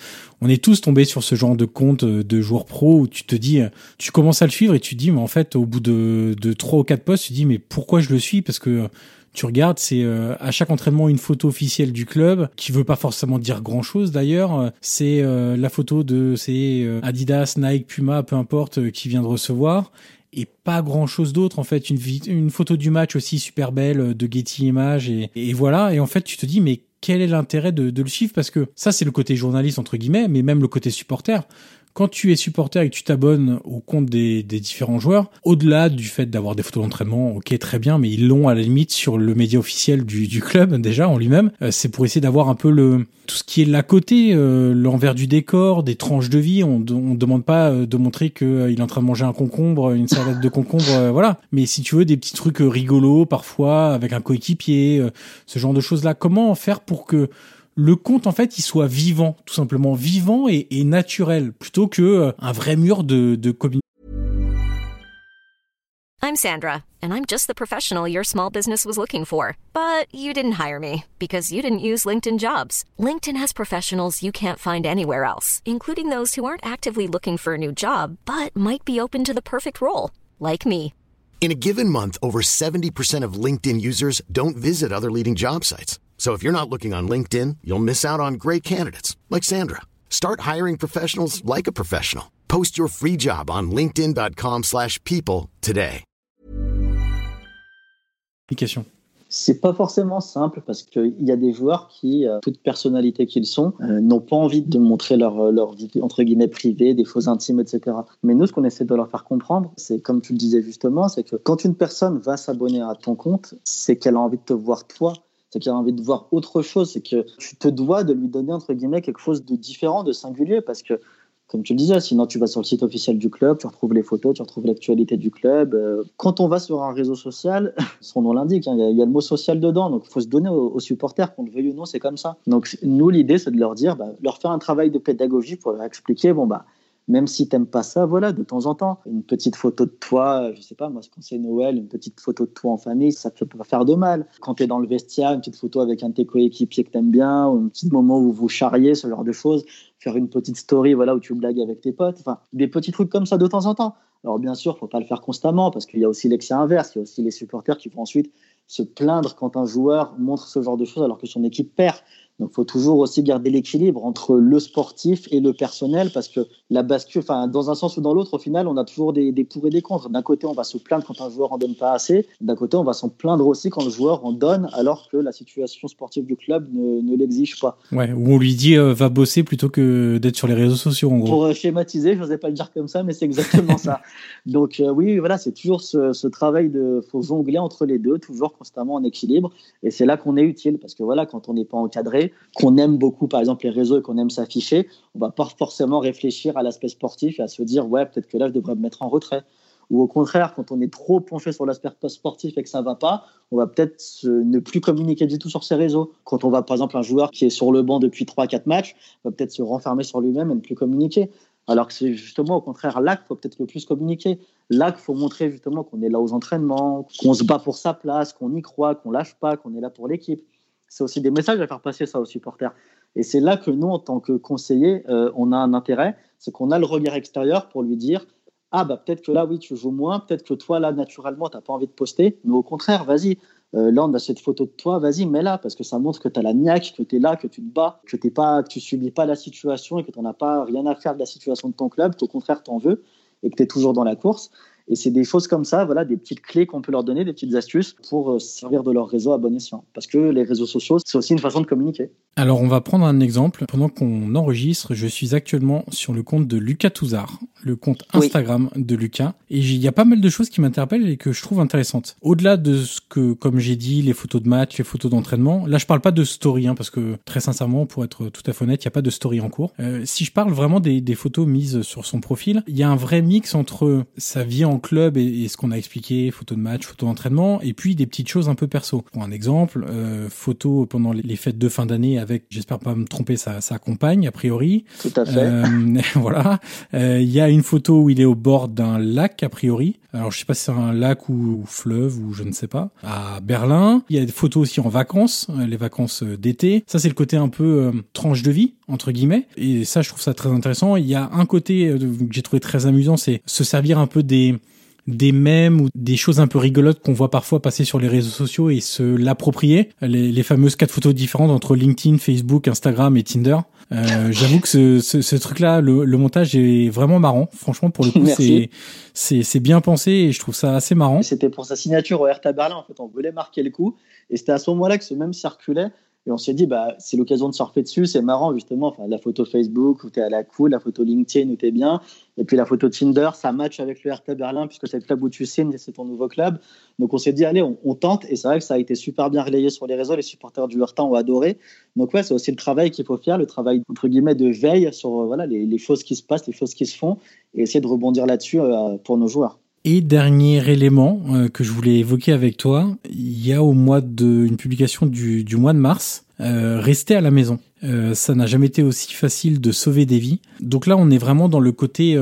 On est tous tombés sur ce genre de compte de joueurs pro où tu te dis, tu commences à le suivre et tu te dis, mais en fait, au bout de, de trois ou quatre posts, tu te dis, mais pourquoi je le suis? Parce que tu regardes, c'est euh, à chaque entraînement une photo officielle du club qui veut pas forcément dire grand chose d'ailleurs. C'est euh, la photo de c'est euh, Adidas, Nike, Puma, peu importe, qui vient de recevoir. Et pas grand chose d'autre en fait. Une, une photo du match aussi super belle de Getty Images et, et voilà. Et en fait tu te dis mais quel est l'intérêt de, de, le suivre? Parce que ça c'est le côté journaliste entre guillemets mais même le côté supporter quand tu es supporter et que tu t'abonnes au compte des, différents joueurs, au-delà du fait d'avoir des photos d'entraînement, ok, très bien, mais ils l'ont à la limite sur le média officiel du, club déjà en lui-même. Euh, c'est pour essayer d'avoir un peu le tout ce qui est l'à côté, euh, l'envers du décor, des tranches de vie. On, ne demande pas euh, de montrer qu'il est en train de manger un concombre, une salade de concombre, voilà. Mais si tu veux des petits trucs rigolos parfois avec un coéquipier, ce genre de choses là, comment faire pour que le conte en fait il soit vivant, tout simplement vivant et, et naturel, plutôt que euh, un vrai mur de, de communication.
I'm Sandra, and I'm just the professional your small business was looking for. But you didn't hire me because you didn't use LinkedIn jobs. LinkedIn has professionals you can't find anywhere else, including those who aren't actively looking for a new job but might be open to the perfect role, like me.
In a given month, over 70% of LinkedIn users don't visit other leading job sites. So if you're not looking on LinkedIn, you'll miss out on great candidates like Sandra. Start hiring professionals like a professional. Post your free job on linkedin.com/people today.
C'est pas forcément simple parce qu'il y a des joueurs qui, euh, toute personnalité qu'ils sont, euh, n'ont pas envie de montrer leur, euh, leur vie entre guillemets privée, des choses intimes, etc. Mais nous, ce qu'on essaie de leur faire comprendre, c'est comme tu le disais justement, c'est que quand une personne va s'abonner à ton compte, c'est qu'elle a envie de te voir toi c'est qu'elle a envie de voir autre chose, c'est que tu te dois de lui donner, entre guillemets, quelque chose de différent, de singulier, parce que, comme tu le disais, sinon tu vas sur le site officiel du club, tu retrouves les photos, tu retrouves l'actualité du club. Euh, quand on va sur un réseau social, son nom l'indique, hein, il y, a le mot social dedans, donc il faut se donner aux, supporters, qu'on le veuille ou non, c'est comme ça. Donc nous, l'idée, c'est de leur dire, bah, leur faire un travail de pédagogie pour leur expliquer, bon, bah, même si t'aimes pas ça, voilà, de temps en temps, une petite photo de toi, je sais pas, moi, quand c'est Noël, une petite photo de toi en famille, ça peut pas faire de mal. Quand tu es dans le vestiaire, une petite photo avec un de tes coéquipiers que t'aimes bien, ou un petit moment où vous charriez, ce genre de choses, faire une petite story, voilà, où tu blagues avec tes potes, enfin, des petits trucs comme ça de temps en temps. Alors, bien sûr, faut pas le faire constamment, parce qu'il y a aussi l'excès inverse, il y a aussi les supporters qui vont ensuite se plaindre quand un joueur montre ce genre de choses alors que son équipe perd. Donc, il faut toujours aussi garder l'équilibre entre le sportif et le personnel parce que la bascule, enfin, dans un sens ou dans l'autre, au final, on a toujours des, des pour et des contre. D'un côté, on va se plaindre quand un joueur en donne pas assez. D'un côté, on va s'en plaindre aussi quand le joueur en donne alors que la situation sportive du club ne, ne l'exige pas.
Ouais, ou on lui dit euh, va bosser plutôt que d'être sur les réseaux sociaux, en gros.
Pour euh, schématiser, je n'osais pas le dire comme ça, mais c'est exactement ça. Donc, euh, oui, voilà, c'est toujours ce, ce, travail de, faut jongler entre les deux, toujours constamment en équilibre. Et c'est là qu'on est utile parce que voilà, quand on n'est pas encadré, qu'on aime beaucoup, par exemple, les réseaux et qu'on aime s'afficher, on va pas forcément réfléchir à l'aspect sportif et à se dire, ouais, peut-être que là, je devrais me mettre en retrait. Ou au contraire, quand on est trop penché sur l'aspect sportif et que ça va pas, on va peut-être ne plus communiquer du tout sur ses réseaux. Quand on va, par exemple, un joueur qui est sur le banc depuis 3-4 matchs, va peut-être se renfermer sur lui-même et ne plus communiquer. Alors que c'est justement au contraire là qu'il faut peut-être le plus communiquer. Là qu'il faut montrer justement qu'on est là aux entraînements, qu'on se bat pour sa place, qu'on y croit, qu'on lâche pas, qu'on est là pour l'équipe c'est aussi des messages à faire passer ça aux supporters. Et c'est là que nous, en tant que conseillers, euh, on a un intérêt, c'est qu'on a le regard extérieur pour lui dire ah bah peut-être que là oui tu joues moins, peut-être que toi là naturellement tu n'as pas envie de poster, mais au contraire vas-y. Euh, là on a cette photo de toi, vas-y mets-la parce que ça montre que tu as la niaque, que tu es là, que tu te bats, que tu pas, que tu subis pas la situation et que tu n'en as pas rien à faire de la situation de ton club, qu'au contraire tu en veux et que tu es toujours dans la course. Et c'est des choses comme ça, voilà, des petites clés qu'on peut leur donner, des petites astuces pour euh, servir de leur réseau à bon escient. Parce que les réseaux sociaux, c'est aussi une façon de communiquer.
Alors, on va prendre un exemple. Pendant qu'on enregistre, je suis actuellement sur le compte de Lucas Touzard, le compte Instagram de Lucas. Et il y a pas mal de choses qui m'interpellent et que je trouve intéressantes. Au-delà de ce que, comme j'ai dit, les photos de match, les photos d'entraînement, là, je parle pas de story, hein, parce que très sincèrement, pour être tout à fait honnête, il n'y a pas de story en cours. Euh, si je parle vraiment des, des, photos mises sur son profil, il y a un vrai mix entre sa vie en club et, ce qu'on a expliqué, photos de match, photos d'entraînement, et puis des petites choses un peu perso. Pour un exemple, euh, photo pendant les fêtes de fin d'année avec, j'espère pas me tromper, sa, sa compagne, a priori.
Tout à fait. Euh,
voilà. Euh, il y a une photo où il est au bord d'un lac, a priori. Alors je sais pas si c'est un lac ou, fleuve ou je ne sais pas. À Berlin, il y a des photos aussi en vacances, euh, les vacances euh, d'été. Ça c'est le côté un peu tranche de vie entre guillemets. Et ça je trouve ça très intéressant. Il y a un côté que j'ai trouvé très amusant, c'est se servir un peu des des mèmes ou des choses un peu rigolotes qu'on voit parfois passer sur les réseaux sociaux et se l'approprier. Les, les, fameuses quatre photos différentes entre LinkedIn, Facebook, Instagram et Tinder. Euh, J'avoue que ce, ce, ce truc-là, le, le, montage est vraiment marrant. Franchement, pour le coup, c'est bien pensé et je trouve ça assez marrant.
C'était pour sa signature au Hertha Berlin. En fait, on voulait marquer le coup et c'était à ce moment-là que ce même circulait et on s'est dit, bah, c'est l'occasion de surfer dessus, c'est marrant justement. Enfin, la photo Facebook où tu es à la cool, la photo LinkedIn où tu es bien, et puis la photo Tinder, ça match avec le Hertha Berlin puisque c'est le club où tu signes et c'est ton nouveau club. Donc on s'est dit, allez, on, tente, et c'est vrai que ça a été super bien relayé sur les réseaux, les supporters du Hertha ont adoré. Donc ouais, c'est aussi le travail qu'il faut faire, le travail entre guillemets de veille sur euh, voilà, les, les, choses qui se passent, les choses qui se font, et essayer de rebondir là-dessus euh, pour nos joueurs.
Et dernier élément euh, que je voulais évoquer avec toi, il y a au mois de une publication du, du mois de mars, euh, rester à la maison. Euh, ça n'a jamais été aussi facile de sauver des vies. Donc là, on est vraiment dans le côté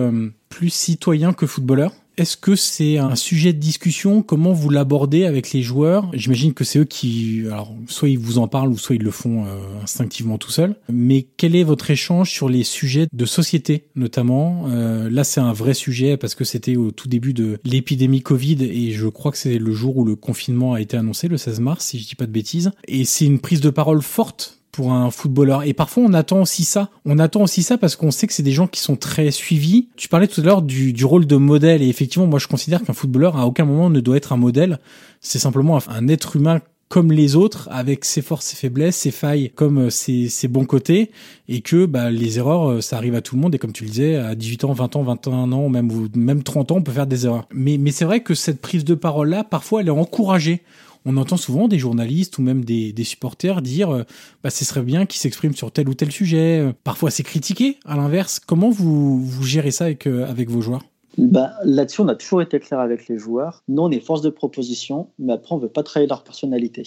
plus citoyen que footballeur. Est-ce que c'est un sujet de discussion? Comment vous l'abordez avec les joueurs? J'imagine que c'est eux qui, alors, soit ils vous en parlent ou soit ils le font euh, instinctivement tout seuls. Mais quel est votre échange sur les sujets de société, notamment? Euh, Là, c'est un vrai sujet parce que c'était au tout début de l'épidémie Covid et je crois que c'est le jour où le confinement a été annoncé, le 16 mars, si je dis pas de bêtises. Et c'est une prise de parole forte pour un footballeur. Et parfois, on attend aussi ça. On attend aussi ça parce qu'on sait que c'est des gens qui sont très suivis. Tu parlais tout à l'heure du, du, rôle de modèle. Et effectivement, moi, je considère qu'un footballeur, à aucun moment, ne doit être un modèle. C'est simplement un être humain comme les autres, avec ses forces, ses faiblesses, ses failles, comme euh, ses, ses bons côtés, et que bah, les erreurs, euh, ça arrive à tout le monde, et comme tu le disais, à 18 ans, 20 ans, 21 ans, même, même 30 ans, on peut faire des erreurs. Mais, mais c'est vrai que cette prise de parole-là, parfois, elle est encouragée on entend souvent des journalistes ou même des, supporters dire euh, bah, ce serait bien qu'ils s'expriment sur tel ou tel sujet. Euh, parfois, c'est critiqué, à l'inverse. Comment vous, vous gérez ça avec, euh, avec vos joueurs?
Bah, Là-dessus, on a toujours été clair avec les joueurs. Nous, on est force de proposition, mais après, on ne veut pas travailler leur personnalité.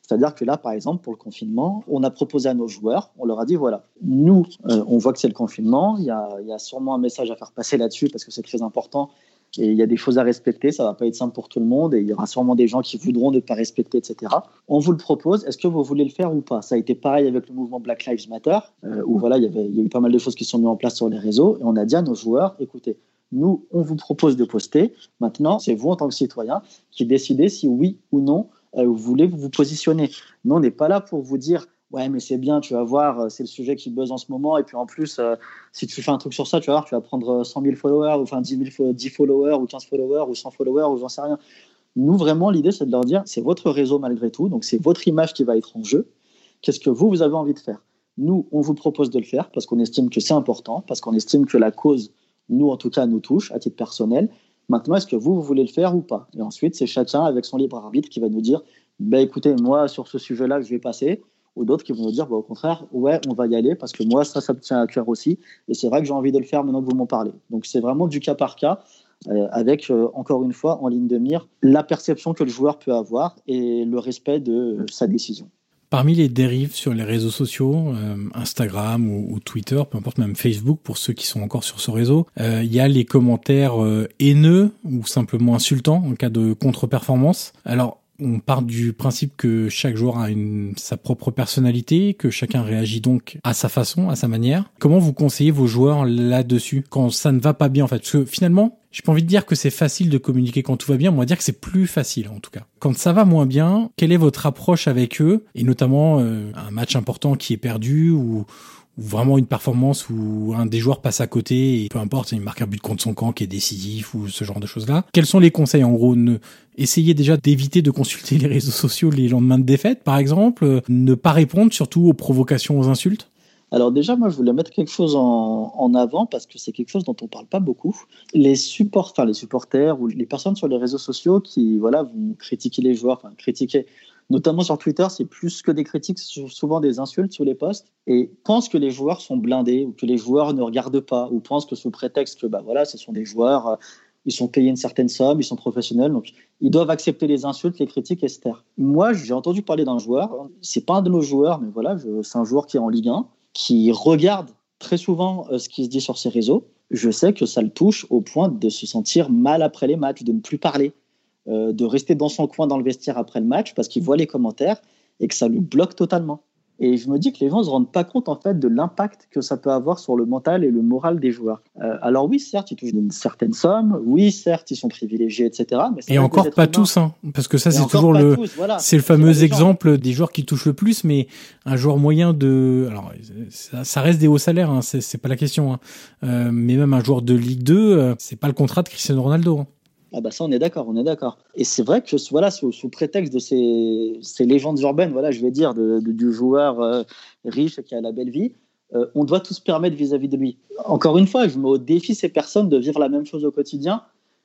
C'est-à-dire que là, par exemple, pour le confinement, on a proposé à nos joueurs, on leur a dit, voilà, nous, on voit que c'est le confinement, il y a sûrement un message à faire passer là-dessus parce que c'est très important et il y a des choses à respecter, ça va pas être simple pour tout le monde et il y aura sûrement des gens qui voudront ne pas respecter, etc. On vous le propose, est-ce que vous voulez le faire ou pas? Ça a été pareil avec le mouvement Black Lives Matter, euh, où voilà, il y, avait, il y a eu pas mal de choses qui sont mises en place sur les réseaux et on a dit à nos joueurs, écoutez, nous, on vous propose de poster. Maintenant, c'est vous en tant que citoyen qui décidez si oui ou non euh, vous voulez vous positionner. Nous, on n'est pas là pour vous dire ouais, mais c'est bien, tu vas voir, euh, c'est le sujet qui buzz en ce moment. Et puis en plus, euh, si tu fais un truc sur ça, tu vas voir, tu vas prendre 100 000 followers, ou enfin 10, 000, 10 followers, ou 15 followers, ou 100 followers, ou j'en sais rien. Nous, vraiment, l'idée, c'est de leur dire, c'est votre réseau malgré tout, donc c'est votre image qui va être en jeu. Qu'est-ce que vous, vous avez envie de faire? Nous, on vous propose de le faire parce qu'on estime que c'est important, parce qu'on estime que la cause, nous, en tout cas, nous touche à titre personnel. Maintenant, est-ce que vous, vous voulez le faire ou pas? Et ensuite, c'est chacun avec son libre arbitre qui va nous dire, bah, écoutez, moi, sur ce sujet-là, je vais passer ou d'autres qui vont nous dire bah, au contraire, ouais, on va y aller parce que moi, ça, ça me tient à cœur aussi. Et c'est vrai que j'ai envie de le faire maintenant que vous m'en parlez. Donc c'est vraiment du cas par cas. Euh, avec, euh, encore une fois, en ligne de mire, la perception que le joueur peut avoir et le respect de sa décision.
Parmi les dérives sur les réseaux sociaux, euh, Instagram ou, Twitter, peu importe même Facebook pour ceux qui sont encore sur ce réseau, il y a les commentaires haineux ou simplement insultants en cas de contre-performance. Alors on part du principe que chaque joueur a sa propre personnalité, que chacun réagit donc à sa façon, à sa manière. Comment vous conseillez vos joueurs là-dessus quand ça ne va pas bien en fait? Parce que finalement, j'ai pas envie de dire que c'est facile de communiquer quand tout va bien, on va dire que c'est plus facile en tout cas. Quand ça va moins bien, quelle est votre approche avec eux? Et notamment euh, un match important qui est perdu ou vraiment une performance où un des joueurs passe à côté et peu importe, il marque un but contre son camp qui est décisif ou ce genre de choses-là. Quels sont les conseils en gros ne, Essayez déjà d'éviter de consulter les réseaux sociaux les lendemains de défaite, par exemple. Ne pas répondre surtout aux provocations, aux insultes?
Alors déjà, moi, je voulais mettre quelque chose en, avant parce que c'est quelque chose dont on parle pas beaucoup. Les support, enfin les supporters ou les personnes sur les réseaux sociaux qui, voilà, vont critiquer les joueurs, enfin critiquer notamment sur Twitter, c'est plus que des critiques, souvent des insultes sous les posts, et pensent que les joueurs sont blindés, ou que les joueurs ne regardent pas, ou pensent que sous prétexte que bah, voilà, ce sont des joueurs, euh, ils sont payés une certaine somme, ils sont professionnels, donc ils doivent accepter les insultes, les critiques et. Moi, j'ai entendu parler d'un joueur, c'est pas un de nos joueurs, mais voilà, c'est un joueur qui est en Ligue 1, qui regarde très souvent euh, ce qui se dit sur ses réseaux. Je sais que ça le touche au point de se sentir mal après les matchs, de ne plus parler. Euh, de rester dans son coin dans le vestiaire après le match parce qu'il voit les commentaires et que ça lui bloque totalement. Et je me dis que les gens ne se rendent pas compte en fait de l'impact que ça peut avoir sur le mental et le moral des joueurs. Euh, alors oui, certes, ils touchent une certaine somme, oui, certes, ils sont privilégiés, etc.
Mais et encore pas tous, hein, parce que ça c'est toujours le, c'est le fameux exemple des joueurs qui touchent le plus, mais un joueur moyen de, alors ça, reste des hauts salaires, hein, c'est pas la question, hein. euh, mais même un joueur de Ligue 2, c'est pas le contrat de Cristiano Ronaldo.
Ah bah ça, on est d'accord, on est d'accord. Et c'est vrai que voilà, sous, prétexte de ces, ces, légendes urbaines, voilà, je vais dire, de, du joueur euh, riche qui a la belle vie, euh, on doit tout se permettre vis-à-vis de lui. Encore une fois, je me défie ces personnes de vivre la même chose au quotidien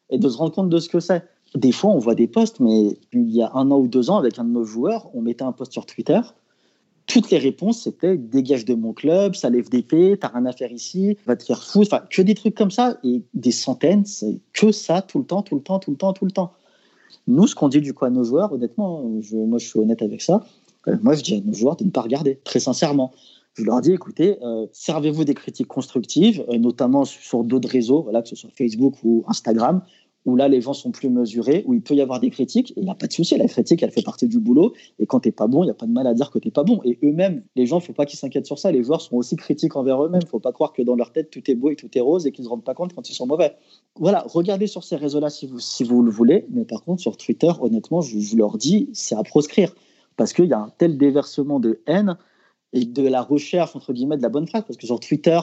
et de se rendre compte de ce que c'est. Des fois, on voit des posts, mais il y a un an ou deux ans, avec un de nos joueurs, on mettait un post sur Twitter toutes les réponses, c'était dégage de mon club, ça lève d'épée, t'as rien à faire ici, va te faire foutre. Enfin, que des trucs comme ça et des centaines, c'est que ça tout le temps, tout le temps, tout le temps, tout le temps. Nous, ce qu'on dit du coup à nos joueurs, honnêtement, moi je suis honnête avec ça. Euh, moi, je dis à nos joueurs de ne pas regarder, très sincèrement. Je leur dis, écoutez, euh, servez-vous des critiques constructives, euh, notamment sur d'autres réseaux, voilà, que ce soit Facebook ou Instagram. Où là les gens sont plus mesurés, où il peut y avoir des critiques, il n'y a pas de souci, la critique elle fait partie du boulot, et quand t'es pas bon, il n'y a pas de mal à dire que t'es pas bon. Et eux-mêmes, les gens, faut pas qu'ils s'inquiètent sur ça, les joueurs sont aussi critiques envers eux-mêmes, faut pas croire que dans leur tête tout est beau et tout est rose et qu'ils se rendent pas compte quand ils sont mauvais. Voilà, regardez sur ces réseaux-là si vous, si vous le voulez, mais par contre sur Twitter, honnêtement, je, je leur dis, c'est à proscrire, parce qu'il y a un tel déversement de haine et de la recherche, entre guillemets, de la bonne phrase, parce que sur Twitter,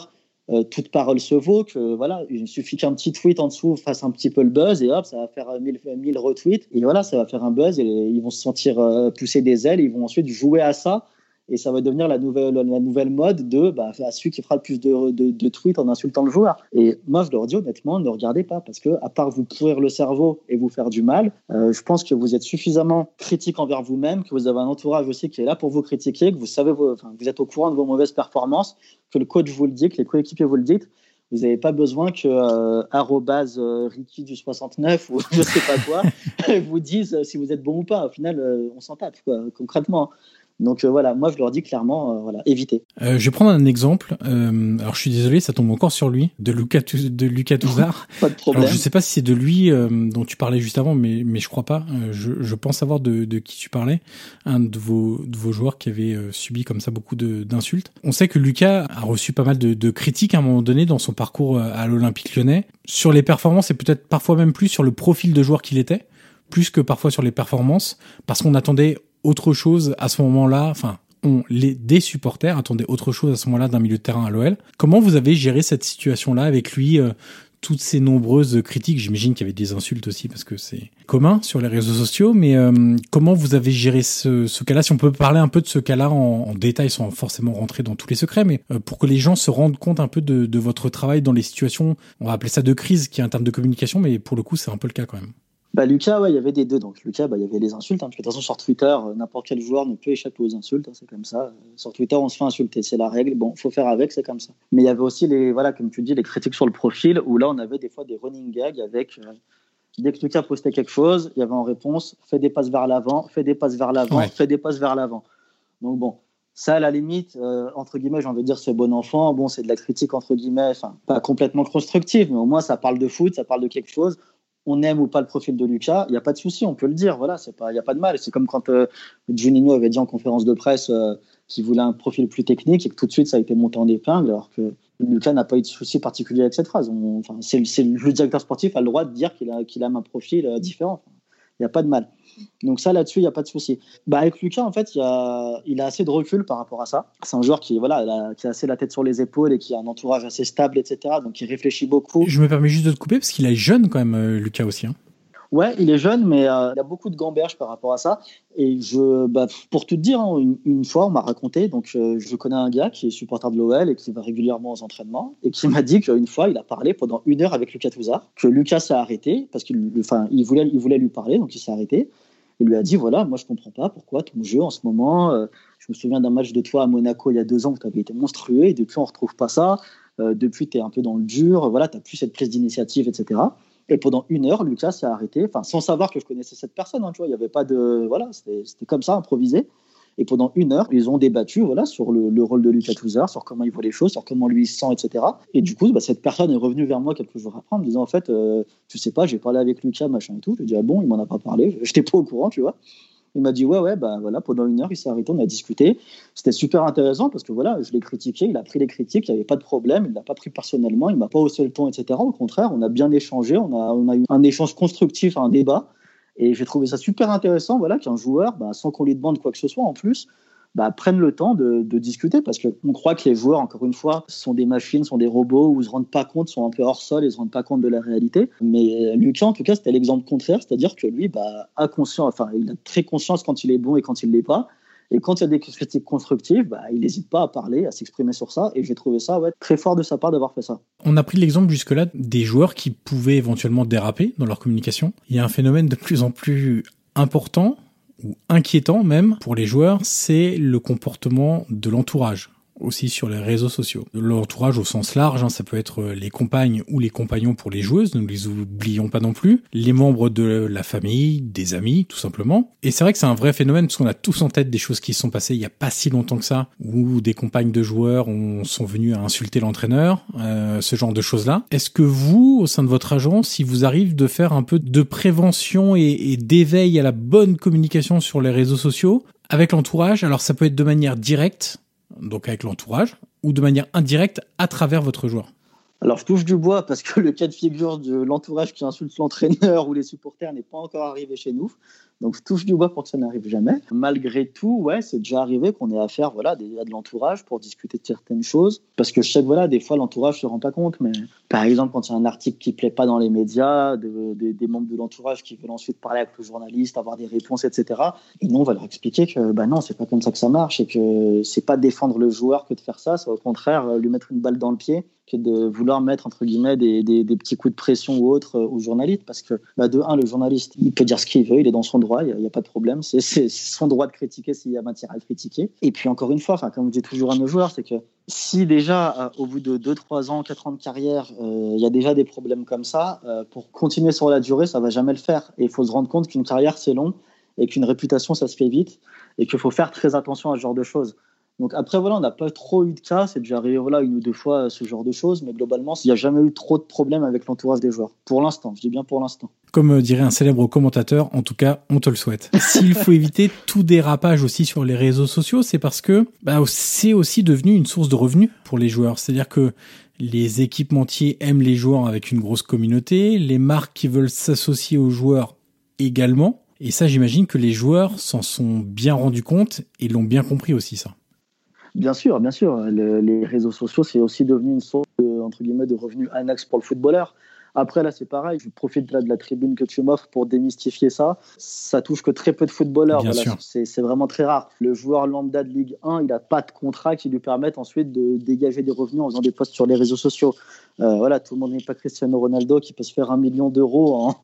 euh, toute parole se vaut, que voilà, il suffit qu'un petit tweet en dessous fasse un petit peu le buzz et hop, ça va faire 1000, 1000 retweets. Et voilà, ça va faire un buzz et ils vont se sentir euh, pousser des ailes, ils vont ensuite jouer à ça et ça va devenir la nouvelle, la nouvelle mode de bah, celui qui fera le plus de, de, de, tweets en insultant le joueur. Et moi, je leur dis honnêtement, ne regardez pas parce que, à part vous pourrir le cerveau et vous faire du mal, euh, je pense que vous êtes suffisamment critique envers vous-même, que vous avez un entourage aussi qui est là pour vous critiquer, que vous savez, vous êtes au courant de vos mauvaises performances, que le coach vous le dit, que les coéquipiers vous le dites. Vous n'avez pas besoin que euh, euh, Ricky du 69 ou je sais pas quoi vous dise si vous êtes bon ou pas. Au final, on s'en tape concrètement. Donc euh, voilà, moi je leur dis clairement, euh, voilà, évitez.
Euh, je vais prendre un exemple. Euh, alors je suis désolé, ça tombe encore sur lui, de Lucas de Lucas Touzard.
Pas de problème.
Alors je sais pas si c'est de lui euh, dont tu parlais juste avant, mais mais je crois pas. Je, je, pense savoir de, de, qui tu parlais, un de vos de vos joueurs qui avait subi comme ça beaucoup d'insultes. On sait que Lucas a reçu pas mal de, de, critiques à un moment donné dans son parcours à l'Olympique Lyonnais sur les performances et peut-être parfois même plus sur le profil de joueur qu'il était plus que parfois sur les performances, parce qu'on attendait autre chose à ce moment-là, enfin, on, les, des supporters attendaient autre chose à ce moment-là d'un milieu de terrain à l'OL. Comment vous avez géré cette situation-là avec lui euh, toutes ces nombreuses critiques, j'imagine qu'il y avait des insultes aussi parce que c'est commun sur les réseaux sociaux, mais euh, comment vous avez géré ce, ce cas-là? Si on peut parler un peu de ce cas-là en, en, détail, sans forcément rentrer dans tous les secrets, mais euh, pour que les gens se rendent compte un peu de, de votre travail dans les situations, on va appeler ça de crise, qui est un terme de communication, mais pour le coup c'est un peu le cas quand même.
Bah, Lucas, ouais, il y avait des deux. Donc, Lucas, bah, il y avait les insultes. Hein, de toute façon, sur Twitter, euh, n'importe quel joueur ne peut échapper aux insultes. Hein, c'est comme ça. Sur Twitter, on se fait insulter. C'est la règle. Bon, faut faire avec, c'est comme ça. Mais il y avait aussi les, voilà, comme tu dis, les critiques sur le profil où là, on avait des fois des running gags avec. Euh, dès que Lucas postait quelque chose, il y avait en réponse fais des passes vers l'avant, fais des passes vers l'avant, ouais. fais des passes vers l'avant. Donc, bon, ça, à la limite, euh, entre guillemets, j'ai envie de dire, c'est bon enfant. Bon, c'est de la critique, entre guillemets, enfin, pas complètement constructive, mais au moins, ça parle de foot, ça parle de quelque chose on aime ou pas le profil de Lucas, il n'y a pas de souci, on peut le dire. Voilà, c'est pas, il n'y a pas de mal. C'est comme quand euh, Juninho avait dit en conférence de presse euh, qu'il voulait un profil plus technique et que tout de suite ça a été monté en épingle, alors que Lucas n'a pas eu de souci particulier avec cette phrase. Enfin, c'est, c'est le directeur sportif a le droit de dire qu'il a, qu'il aime un profil euh, différent. Il n'y a pas de mal. Donc ça, là-dessus, il n'y a pas de souci. Bah, avec Lucas, en fait, il, a, il a assez de recul par rapport à ça. C'est un joueur qui, voilà, a, qui a assez la tête sur les épaules et qui a un entourage assez stable, etc. Donc il réfléchit beaucoup.
Je me permets juste de te couper parce qu'il est jeune quand même, euh, Lucas aussi. Hein.
Ouais, il est jeune, mais euh, il a beaucoup de gamberges par rapport à ça. Et je, bah, pour tout te dire, hein, une, une, fois, on m'a raconté, donc euh, je connais un gars qui est supporter de l'OL et qui va régulièrement aux entraînements, et qui m'a dit qu'une fois, il a parlé pendant une heure avec Lucas Touzard, que Lucas s'est arrêté, parce qu'il il voulait, il voulait lui parler, donc il s'est arrêté. Il lui a dit, voilà, moi je comprends pas pourquoi ton jeu en ce moment, euh, je me souviens d'un match de toi à Monaco il y a deux ans où tu avais été monstrueux, et depuis on retrouve pas ça, euh, depuis tu es un peu dans le dur, voilà, tu plus cette prise d'initiative, etc. Et pendant une heure, Lucas s'est arrêté, sans savoir que je connaissais cette personne, hein, tu vois, il n'y avait pas de. Voilà, c'était comme ça, improvisé. Et pendant une heure, ils ont débattu voilà, sur le, le rôle de Lucas Touzard, sur comment il voit les choses, sur comment lui il se sent, etc. Et du coup, bah, cette personne est revenue vers moi quelques jours après en me disant En fait, euh, tu sais pas, j'ai parlé avec Lucas, machin et tout. Je lui ai dit Ah bon, il m'en a pas parlé, j'étais pas au courant, tu vois. Il m'a dit ouais ouais bah voilà pendant une heure il s'est arrêté on a discuté c'était super intéressant parce que voilà je l'ai critiqué il a pris les critiques il n'y avait pas de problème il l'a pas pris personnellement il m'a pas haussé le ton etc au contraire on a bien échangé on a eu un échange constructif un débat et j'ai trouvé ça super intéressant voilà qu'un joueur bah, sans qu'on lui demande quoi que ce soit en plus bah, prennent le temps de, discuter parce qu'on croit que les joueurs, encore une fois, sont des machines, sont des robots ne se rendent pas compte, sont un peu hors sol et se rendent pas compte de la réalité. Mais Lucas, en tout cas, c'était l'exemple contraire, c'est-à-dire que lui bah, a conscience, enfin, il a très conscience quand il est bon et quand il l'est pas. Et quand il y a des critiques constructives, bah, il n'hésite pas à parler, à s'exprimer sur ça. Et j'ai trouvé ça très fort de sa part d'avoir fait ça.
On a pris l'exemple jusque-là des joueurs qui pouvaient éventuellement déraper dans leur communication. Il y a un phénomène de plus en plus important ou inquiétant même pour les joueurs, c'est le comportement de l'entourage. Aussi sur les réseaux sociaux. L'entourage au sens large, hein, ça peut être les compagnes ou les compagnons pour les joueuses, ne les oublions pas non plus, les membres de la famille, des amis, tout simplement. Et c'est vrai que c'est un vrai phénomène parce qu'on a tous en tête des choses qui se sont passées il y a pas si longtemps que ça, où des compagnes de joueurs ont, sont venues à insulter l'entraîneur, euh, ce genre de choses-là. Est-ce que vous, au sein de votre agence, il vous arrive de faire un peu de prévention et d'éveil à la bonne communication sur les réseaux sociaux avec l'entourage? Alors ça peut être de manière directe, donc avec l'entourage, ou de manière indirecte à travers votre joueur
alors, je touche du bois parce que le cas de figure de l'entourage qui insulte l'entraîneur ou les supporters n'est pas encore arrivé chez nous. Donc, je touche du bois pour que ça n'arrive jamais. Malgré tout, ouais, c'est déjà arrivé qu'on ait affaire voilà, à de l'entourage pour discuter de certaines choses. Parce que je sais que voilà, des fois, l'entourage ne se rend pas compte. Mais par exemple, quand il y a un article qui ne plaît pas dans les médias, des membres de l'entourage qui veulent ensuite parler avec le journaliste, avoir des réponses, etc. Et nous, on va leur expliquer que bah non, c'est pas comme ça que ça marche et que c'est pas défendre le joueur que de faire ça. C'est au contraire lui mettre une balle dans le pied que de vouloir mettre entre guillemets des, des, petits coups de pression ou autres euh, aux journalistes. Parce que bah, de un le journaliste il peut dire ce qu'il veut il est dans son droit il n'y a, pas de problème. C'est son droit de critiquer s'il y a matière à le critiquer. Et puis encore une fois comme je dis toujours à nos joueurs c'est que si déjà euh, au bout de 2-3 ans 4 ans de carrière euh, il y a déjà des problèmes comme ça pour continuer sur la durée ça va jamais le faire. Et il faut se rendre compte qu'une carrière c'est long et qu'une réputation ça se fait vite et qu'il faut faire très attention à ce genre de choses donc après, voilà, on n'a pas trop eu de cas. C'est déjà arrivé voilà, une ou deux fois ce genre de choses. Mais globalement, il n'y a jamais eu trop de problèmes avec l'entourage des joueurs. Pour l'instant, je dis bien pour l'instant.
Comme euh, dirait un célèbre commentateur, en tout cas, on te le souhaite. S'il faut éviter tout dérapage aussi sur les réseaux sociaux, c'est parce que bah, c'est aussi devenu une source de revenus pour les joueurs. C'est-à-dire que les équipementiers aiment les joueurs avec une grosse communauté, les marques qui veulent s'associer aux joueurs également. Et ça, j'imagine que les joueurs s'en sont bien rendus compte et l'ont bien compris aussi, ça.
Bien sûr, bien sûr. les réseaux sociaux, c'est aussi devenu une source de, entre guillemets, de revenus annexes pour le footballeur. Après, là, c'est pareil. Je profite là de la tribune que tu m'offres pour démystifier ça. Ça touche que très peu de footballeurs. c'est vraiment très rare. Le joueur lambda de Ligue 1, il n'a pas de contrat qui lui permette ensuite de dégager des revenus en faisant des posts sur les réseaux sociaux. Euh, voilà, tout le monde n'est pas Cristiano Ronaldo qui peut se faire un million d'euros en,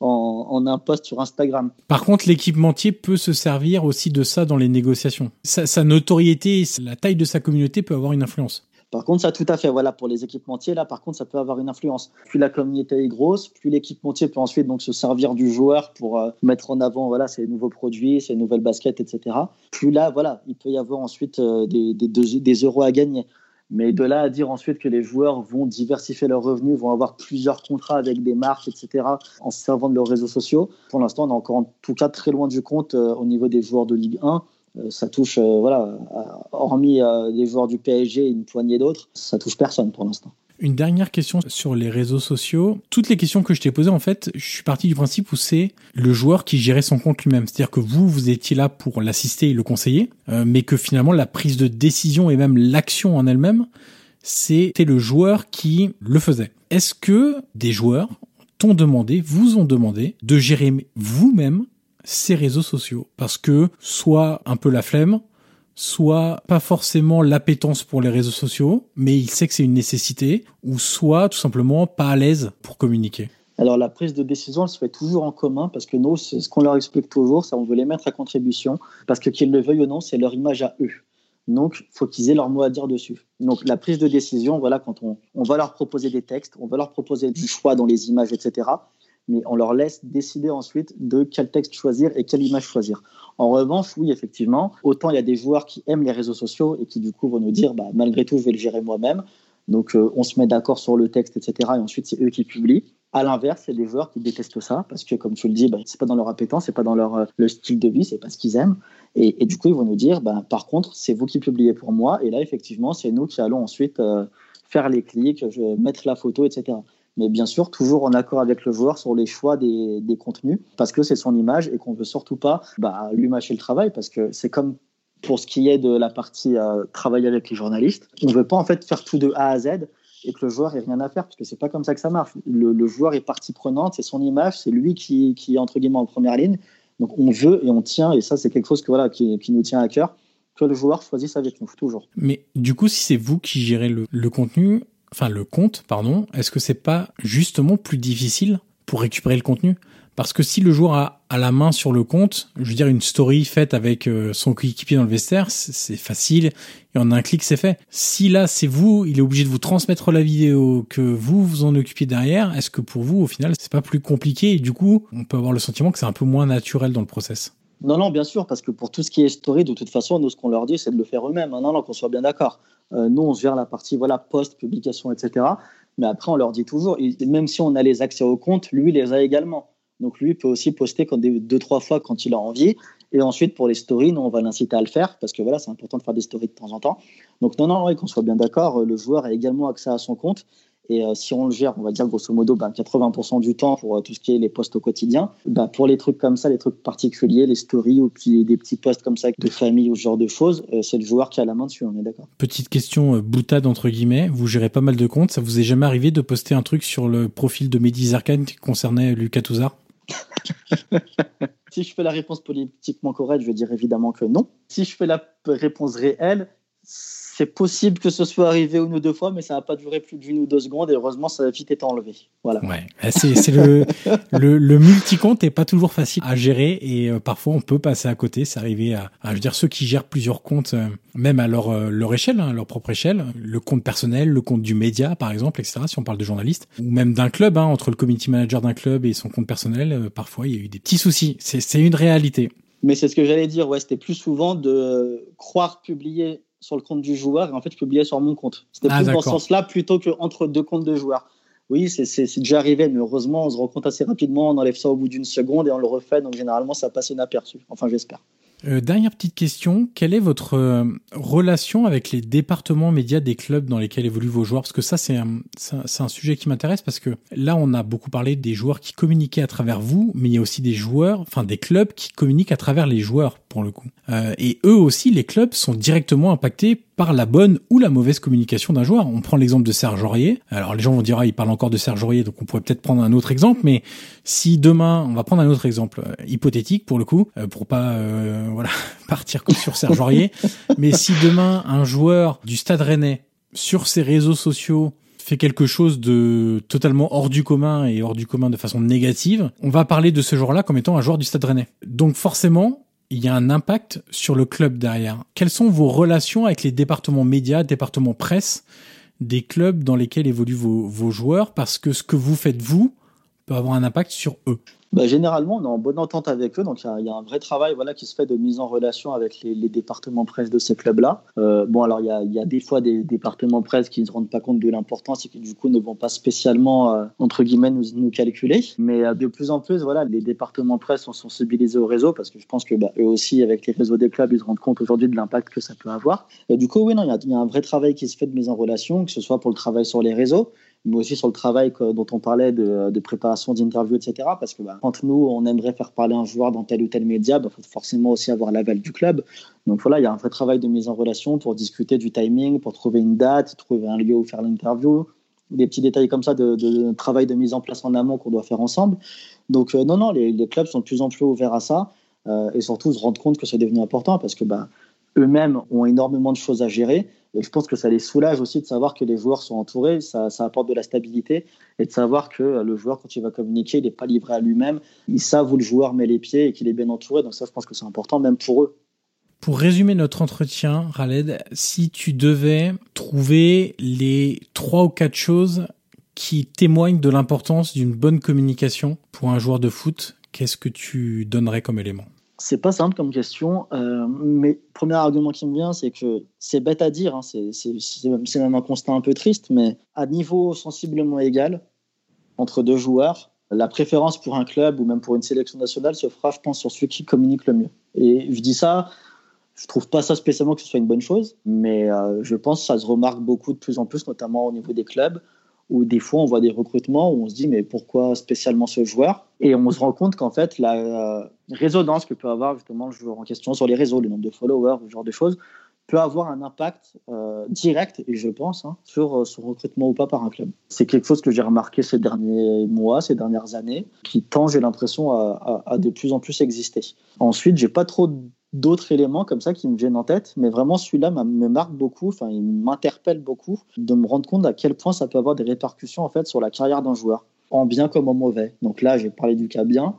en, un post sur Instagram.
Par contre, l'équipementier peut se servir aussi de ça dans les négociations. sa notoriété, la taille de sa communauté peut avoir une influence.
Par contre, ça tout à fait, voilà, pour les équipementiers, là, par contre, ça peut avoir une influence. Plus la communauté est grosse, plus l'équipementier peut ensuite donc se servir du joueur pour euh, mettre en avant, voilà, ses nouveaux produits, ses nouvelles baskets, etc. Plus là, voilà, il peut y avoir ensuite euh, des, euros à gagner. Mais de là à dire ensuite que les joueurs vont diversifier leurs revenus, vont avoir plusieurs contrats avec des marques, etc., en se servant de leurs réseaux sociaux, pour l'instant, on est encore en tout cas très loin du compte euh, au niveau des joueurs de Ligue 1. Euh, ça touche, euh, voilà, hormis euh, des joueurs du PSG et une poignée d'autres, ça touche personne pour l'instant.
Une dernière question sur les réseaux sociaux. Toutes les questions que je t'ai posées, en fait, je suis parti du principe où c'est le joueur qui gérait son compte lui-même. C'est-à-dire que vous, vous étiez là pour l'assister et le conseiller, mais que finalement la prise de décision et même l'action en elle-même, c'était le joueur qui le faisait. Est-ce que des joueurs t'ont demandé, vous ont demandé de gérer vous-même ces réseaux sociaux parce que soit un peu la flemme, soit pas forcément l'appétence pour les réseaux sociaux, mais il sait que c'est une nécessité, ou soit tout simplement pas à l'aise pour communiquer.
Alors la prise de décision, elle se fait toujours en commun parce que nous, c'est ce qu'on leur explique toujours, ça on veut les mettre à contribution parce que qu'ils le veuillent ou non, c'est leur image à eux. Donc, faut qu'ils aient leur mot à dire dessus. Donc, la prise de décision, voilà, quand on, on va leur proposer des textes, on va leur proposer du choix dans les images, etc mais on leur laisse décider ensuite de quel texte choisir et quelle image choisir. En revanche, oui, effectivement, autant il y a des joueurs qui aiment les réseaux sociaux et qui du coup vont nous dire, bah, malgré tout, je vais le gérer moi-même. Donc euh, on se met d'accord sur le texte, etc. Et ensuite, c'est eux qui publient. À l'inverse, il y a des joueurs qui détestent ça parce que, comme tu le dis, bah, c'est pas dans leur appétence, c'est pas dans leur euh, le style de vie, c'est pas ce qu'ils aiment. Et, du coup, ils vont nous dire, bah, par contre, c'est vous qui publiez pour moi. Et là, effectivement, c'est nous qui allons ensuite euh, faire les clics, mettre la photo, etc mais bien sûr toujours en accord avec le joueur sur les choix des, contenus, parce que c'est son image et qu'on veut surtout pas bah, lui mâcher le travail, parce que c'est comme pour ce qui est de la partie euh, travailler avec les journalistes, on ne veut pas en fait faire tout de A à Z et que le joueur ait rien à faire, parce que c'est pas comme ça que ça marche. Le, joueur est partie prenante, c'est son image, c'est lui qui, qui est entre guillemets en première ligne. Donc on veut et on tient, et ça c'est quelque chose que, voilà, qui, qui nous tient à cœur, que le joueur choisisse avec nous, toujours.
Mais du coup, si c'est vous qui gérez le, le contenu, enfin le compte, pardon, est-ce que c'est pas justement plus difficile pour récupérer le contenu? Parce que si le joueur a, à la main sur le compte, je veux dire une story faite avec euh, son coéquipier dans le vestiaire, c'est facile et en un clic c'est fait. Si là c'est vous, il est obligé de vous transmettre la vidéo, que vous vous en occupiez derrière, est-ce que pour vous au final c'est pas plus compliqué et du coup on peut avoir le sentiment que c'est un peu moins naturel dans le process?
Non, non, bien sûr, parce que pour tout ce qui est story, de toute façon, nous, ce qu'on leur dit, c'est de le faire eux-mêmes. Non, non, qu'on soit bien d'accord. Euh, nous, on gère la partie voilà, post, publication, etc. Mais après, on leur dit toujours, même si on a les accès au compte, lui, les a également. Donc, lui peut aussi poster quand deux, trois fois quand il a envie. Et ensuite, pour les stories, nous, on va l'inciter à le faire parce que voilà, c'est important de faire des stories de temps en temps. Donc, non, non, qu'on soit bien d'accord, le joueur a également accès à son compte. Et euh, si on le gère, on va dire grosso modo, 80% ben, du temps pour euh, tout ce qui est les posts au quotidien. Ben, pour les trucs comme ça, les trucs particuliers, les stories ou puis des petits posts comme ça de famille ou ce genre de choses, euh, c'est le joueur qui a la main dessus, on est d'accord.
Petite question boutade entre guillemets, vous gérez pas mal de comptes, ça vous est jamais arrivé de poster un truc sur le profil de Mehdi Zarkan qui concernait Lucas Touzard?
Si je fais la réponse politiquement correcte, je vais dire évidemment que non. Si je fais la réponse réelle, c'est possible que ce soit arrivé une ou deux fois, mais ça n'a pas duré plus d'une ou deux secondes et heureusement, ça a vite été enlevé. Voilà.
Ouais, eh, c'est le, le, le multi-compte n'est pas toujours facile à gérer et euh, parfois on peut passer à côté. C'est arrivé à, je veux dire, ceux qui gèrent plusieurs comptes, euh, même à leur, euh, leur échelle, hein, leur propre échelle, le compte personnel, le compte du média, par exemple, etc., si on parle de journalistes, ou même d'un club, hein, entre le community manager d'un club et son compte personnel, parfois il y a eu des petits soucis. C'est une réalité.
Mais c'est ce que j'allais dire, ouais, c'était plus souvent de croire publier sur le compte du joueur et en fait je publiais sur mon compte. C'était ah, plus dans ce sens-là plutôt qu'entre deux comptes de joueurs. Oui, c'est déjà arrivé, mais heureusement, on se rend compte assez rapidement, on enlève ça au bout d'une seconde et on le refait, donc généralement ça passe inaperçu. Enfin, j'espère.
Euh, dernière petite question, quelle est votre euh, relation avec les départements médias des clubs dans lesquels évoluent vos joueurs? Parce que ça, c'est un, un, sujet qui m'intéresse parce que là, on a beaucoup parlé des joueurs qui communiquaient à travers vous, mais il y a aussi des joueurs, enfin des clubs qui communiquent à travers les joueurs pour le coup. Euh, et eux aussi, les clubs sont directement impactés par la bonne ou la mauvaise communication d'un joueur. On prend l'exemple de Serge Aurier. Alors les gens vont dire ah il parle encore de Serge Aurier, donc on pourrait peut-être prendre un autre exemple. Mais si demain, on va prendre un autre exemple euh, hypothétique pour le coup, euh, pour pas euh, voilà partir sur Serge Aurier. mais si demain un joueur du Stade Rennais sur ses réseaux sociaux fait quelque chose de totalement hors du commun et hors du commun de façon négative, on va parler de ce joueur-là comme étant un joueur du Stade Rennais. Donc forcément, il y a un impact sur le club derrière. Quelles sont vos relations avec les départements médias, départements presse des clubs dans lesquels évoluent vos, vos joueurs? Parce que ce que vous faites vous peut avoir un impact sur eux
bah, Généralement, on est en bonne entente avec eux. Donc, il y, a un vrai travail voilà, qui se fait de mise en relation avec les, départements presse de ces clubs-là. Euh, bon, alors, il y, a, des fois des départements presse qui ne se rendent pas compte de l'importance et qui, du coup, ne vont pas spécialement, euh, entre guillemets, nous, calculer. Mais euh, de plus en plus, voilà, les départements presse sont sensibilisés au réseau parce que je pense que bah, eux aussi, avec les réseaux des clubs, ils se rendent compte aujourd'hui de l'impact que ça peut avoir. Du coup, oui, non, il y, a un vrai travail qui se fait de mise en relation, que ce soit pour le travail sur les réseaux, mais aussi sur le travail dont on parlait de, préparation d'interview, etc. Parce que bah, quand nous, on aimerait faire parler un joueur dans tel ou tel média, il bah, faut forcément aussi avoir l'aval du club. Donc voilà, il y a un vrai travail de mise en relation pour discuter du timing, pour trouver une date, trouver un lieu où faire l'interview, des petits détails comme ça de, travail de mise en place en amont qu'on doit faire ensemble. Donc euh, non, non, les, clubs sont de plus en plus ouverts à ça euh, et surtout se rendre compte que c'est devenu important parce que bah, eux-mêmes ont énormément de choses à gérer. Et je pense que ça les soulage aussi de savoir que les joueurs sont entourés, ça, apporte de la stabilité et de savoir que le joueur, quand il va communiquer, il n'est pas livré à lui-même. Ils savent où le joueur met les pieds et qu'il est bien entouré. Donc ça, je pense que c'est important même pour eux.
Pour résumer notre entretien, Raled, si tu devais trouver les trois ou quatre choses qui témoignent de l'importance d'une bonne communication pour un joueur de foot, qu'est-ce que tu donnerais comme élément?
C'est pas simple comme question, euh, mais premier argument qui me vient, c'est que c'est bête à dire, hein, c'est même un constat un peu triste, mais à niveau sensiblement égal entre deux joueurs, la préférence pour un club ou même pour une sélection nationale se fera, je pense, sur celui qui communique le mieux. Et je dis ça, je trouve pas ça spécialement que ce soit une bonne chose, mais euh, je pense que ça se remarque beaucoup de plus en plus, notamment au niveau des clubs où des fois on voit des recrutements où on se dit mais pourquoi spécialement ce joueur? Et on se rend compte qu'en fait la euh, résonance que peut avoir justement le joueur en question sur les réseaux, le nombre de followers, ce genre de choses, peut avoir un impact euh, direct, et je pense, hein, sur euh, son recrutement ou pas par un club. C'est quelque chose que j'ai remarqué ces derniers mois, ces dernières années, qui tend, j'ai l'impression, à, à, de plus en plus exister. Ensuite, j'ai pas trop d'autres éléments comme ça qui me viennent en tête, mais vraiment celui-là me marque beaucoup, enfin il m'interpelle beaucoup de me rendre compte à quel point ça peut avoir des répercussions en fait sur la carrière d'un joueur, en bien comme en mauvais. Donc là, j'ai parlé du cas bien,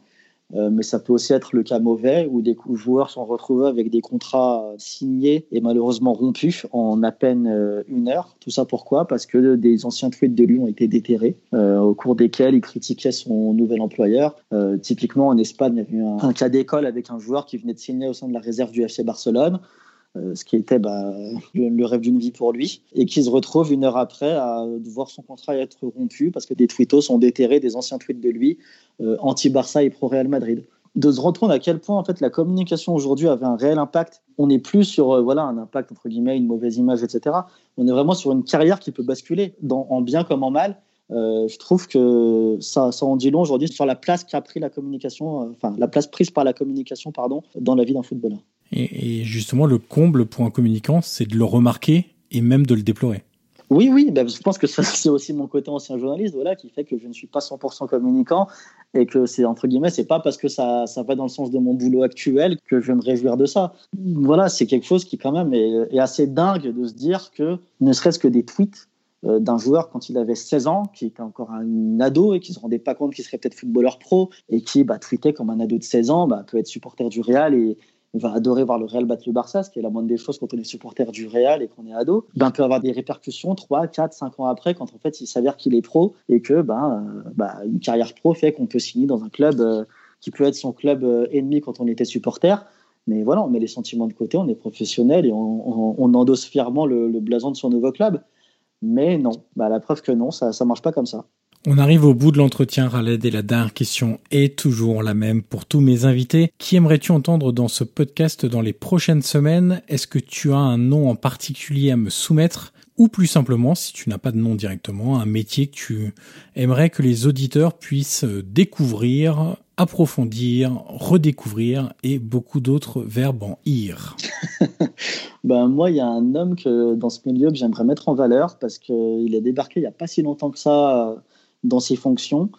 Euh, mais ça peut aussi être le cas mauvais où des joueurs sont retrouvés avec des contrats signés et malheureusement rompus en à peine euh, une heure. Tout ça pourquoi? Parce que des anciens tweets de lui ont été déterrés, euh, au cours desquels il critiquait son nouvel employeur. typiquement en Espagne, il y a eu un cas d'école avec un joueur qui venait de signer au sein de la réserve du FC Barcelone. Euh, ce qui était bah, le, rêve d'une vie pour lui, et qui se retrouve une heure après à voir son contrat être rompu parce que des tweetos ont déterré des anciens tweets de lui euh, anti-Barça et pro-Real Madrid. De se rendre compte à quel point en fait la communication aujourd'hui avait un réel impact. On n'est plus sur euh, voilà un impact entre guillemets, une mauvaise image, etc. On est vraiment sur une carrière qui peut basculer en bien comme en mal. je trouve que ça, ça en dit long aujourd'hui sur la place qu'a pris la communication, enfin la place prise par la communication, pardon, dans la vie d'un footballeur.
Et, justement, le comble pour un communicant, c'est de le remarquer et même de le déplorer.
Oui, oui, ben, je pense que c'est aussi mon côté ancien journaliste voilà, qui fait que je ne suis pas 100% communicant et que c'est entre guillemets, c'est pas parce que ça, ça va dans le sens de mon boulot actuel que je vais me réjouir de ça. Voilà, c'est quelque chose qui quand même est, assez dingue de se dire que ne serait-ce que des tweets euh, d'un joueur quand il avait 16 ans, qui était encore un ado et qui se rendait pas compte qu'il serait peut-être footballeur pro et qui bah, tweetait comme un ado de 16 ans, bah, peut être supporter du Real et, on va adorer voir le Real battre le Barça, ce qui est la moindre des choses quand on est supporter du Real et qu'on est ado, ben, peut avoir des répercussions 3, 4, 5 ans après quand en fait il s'avère qu'il est pro et que ben, euh, ben, une carrière pro fait qu'on peut signer dans un club euh, qui peut être son club euh, ennemi quand on était supporter. Mais voilà, on met les sentiments de côté, on est professionnel et on, endosse fièrement le, blason de son nouveau club. Mais non, ben, la preuve que non, ça ne marche pas comme ça.
On arrive au bout de l'entretien, Raled, et la dernière question est toujours la même pour tous mes invités. Qui aimerais-tu entendre dans ce podcast dans les prochaines semaines? Est-ce que tu as un nom en particulier à me soumettre? Ou plus simplement, si tu n'as pas de nom directement, un métier que tu aimerais que les auditeurs puissent découvrir, approfondir, redécouvrir et beaucoup d'autres verbes en ir.
ben moi, il y a un homme que dans ce milieu que j'aimerais mettre en valeur parce qu'il est débarqué il n'y a pas si longtemps que ça dans ses fonctions.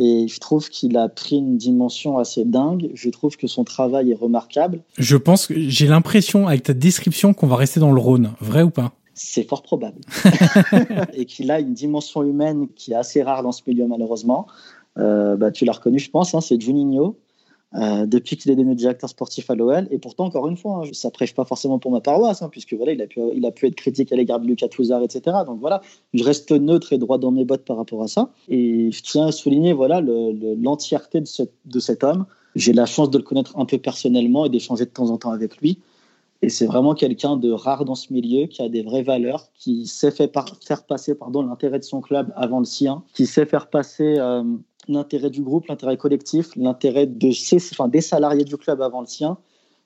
Et je trouve qu'il a pris une dimension assez dingue. Je trouve que son travail est remarquable.
Je pense que j'ai l'impression, avec ta description, qu'on va rester dans le Rhône. Vrai ou pas?
C'est fort probable. et qu'il a une dimension humaine qui est assez rare dans ce milieu, malheureusement. Euh, bah, tu l'as reconnu, je pense, hein, c'est Juninho. Euh, depuis qu'il est devenu directeur sportif à l'OL. Et pourtant, encore une fois, hein, ça prêche pas forcément pour ma paroisse, hein, puisque voilà, il a, pu, être critique à l'égard de Lucas Touzard, etc. Donc voilà, je reste neutre et droit dans mes bottes par rapport à ça. Et je tiens à souligner voilà l'entièreté de, cet homme. J'ai la chance de le connaître un peu personnellement et d'échanger de temps en temps avec lui. Et c'est vraiment quelqu'un de rare dans ce milieu, qui a des vraies valeurs, qui sait faire, passer l'intérêt de son club avant le sien, qui sait faire passer euh, l'intérêt du groupe, l'intérêt collectif, l'intérêt de ses, enfin, des salariés du club avant le sien.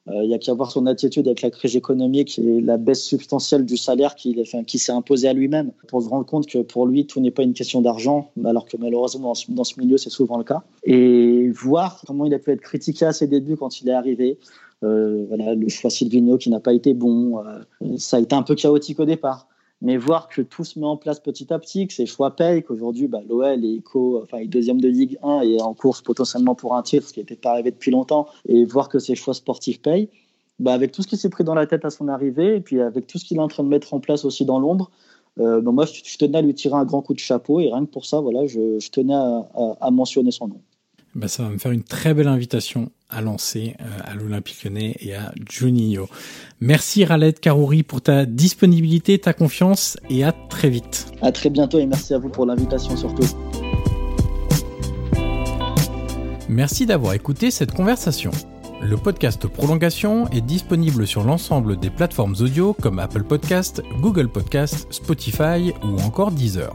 Euh, il y a qu'à voir son attitude avec la crise économique et la baisse substantielle du salaire qui, enfin, qui s'est imposé à lui-même pour se rendre compte que pour lui, tout n'est pas une question d'argent, alors que malheureusement, dans ce milieu, c'est souvent le cas. Et voir comment il a pu être critiqué à ses débuts quand il est arrivé. Euh, voilà, le choix Silvino qui n'a pas été bon. Euh, ça a été un peu chaotique au départ mais voir que tout se met en place petit à petit, que ces choix payent, qu'aujourd'hui bah, l'OL est, enfin, est deuxième de Ligue 1 et en course potentiellement pour un titre, ce qui n'était pas arrivé depuis longtemps, et voir que ces choix sportifs payent, bah, avec tout ce qui s'est pris dans la tête à son arrivée, et puis avec tout ce qu'il est en train de mettre en place aussi dans l'ombre, euh, bah, moi je, tenais à lui tirer un grand coup de chapeau, et rien que pour ça, voilà, je, tenais à mentionner son nom.
Bah, ça va me faire une très belle invitation à lancer euh, à l'Olympique Lyonnais et à Juninho. Merci Raled Karouri pour ta disponibilité, ta confiance et à très vite.
À très bientôt et merci à vous pour l'invitation surtout.
Merci d'avoir écouté cette conversation. Le podcast Prolongation est disponible sur l'ensemble des plateformes audio comme Apple Podcast, Google Podcast, Spotify ou encore Deezer.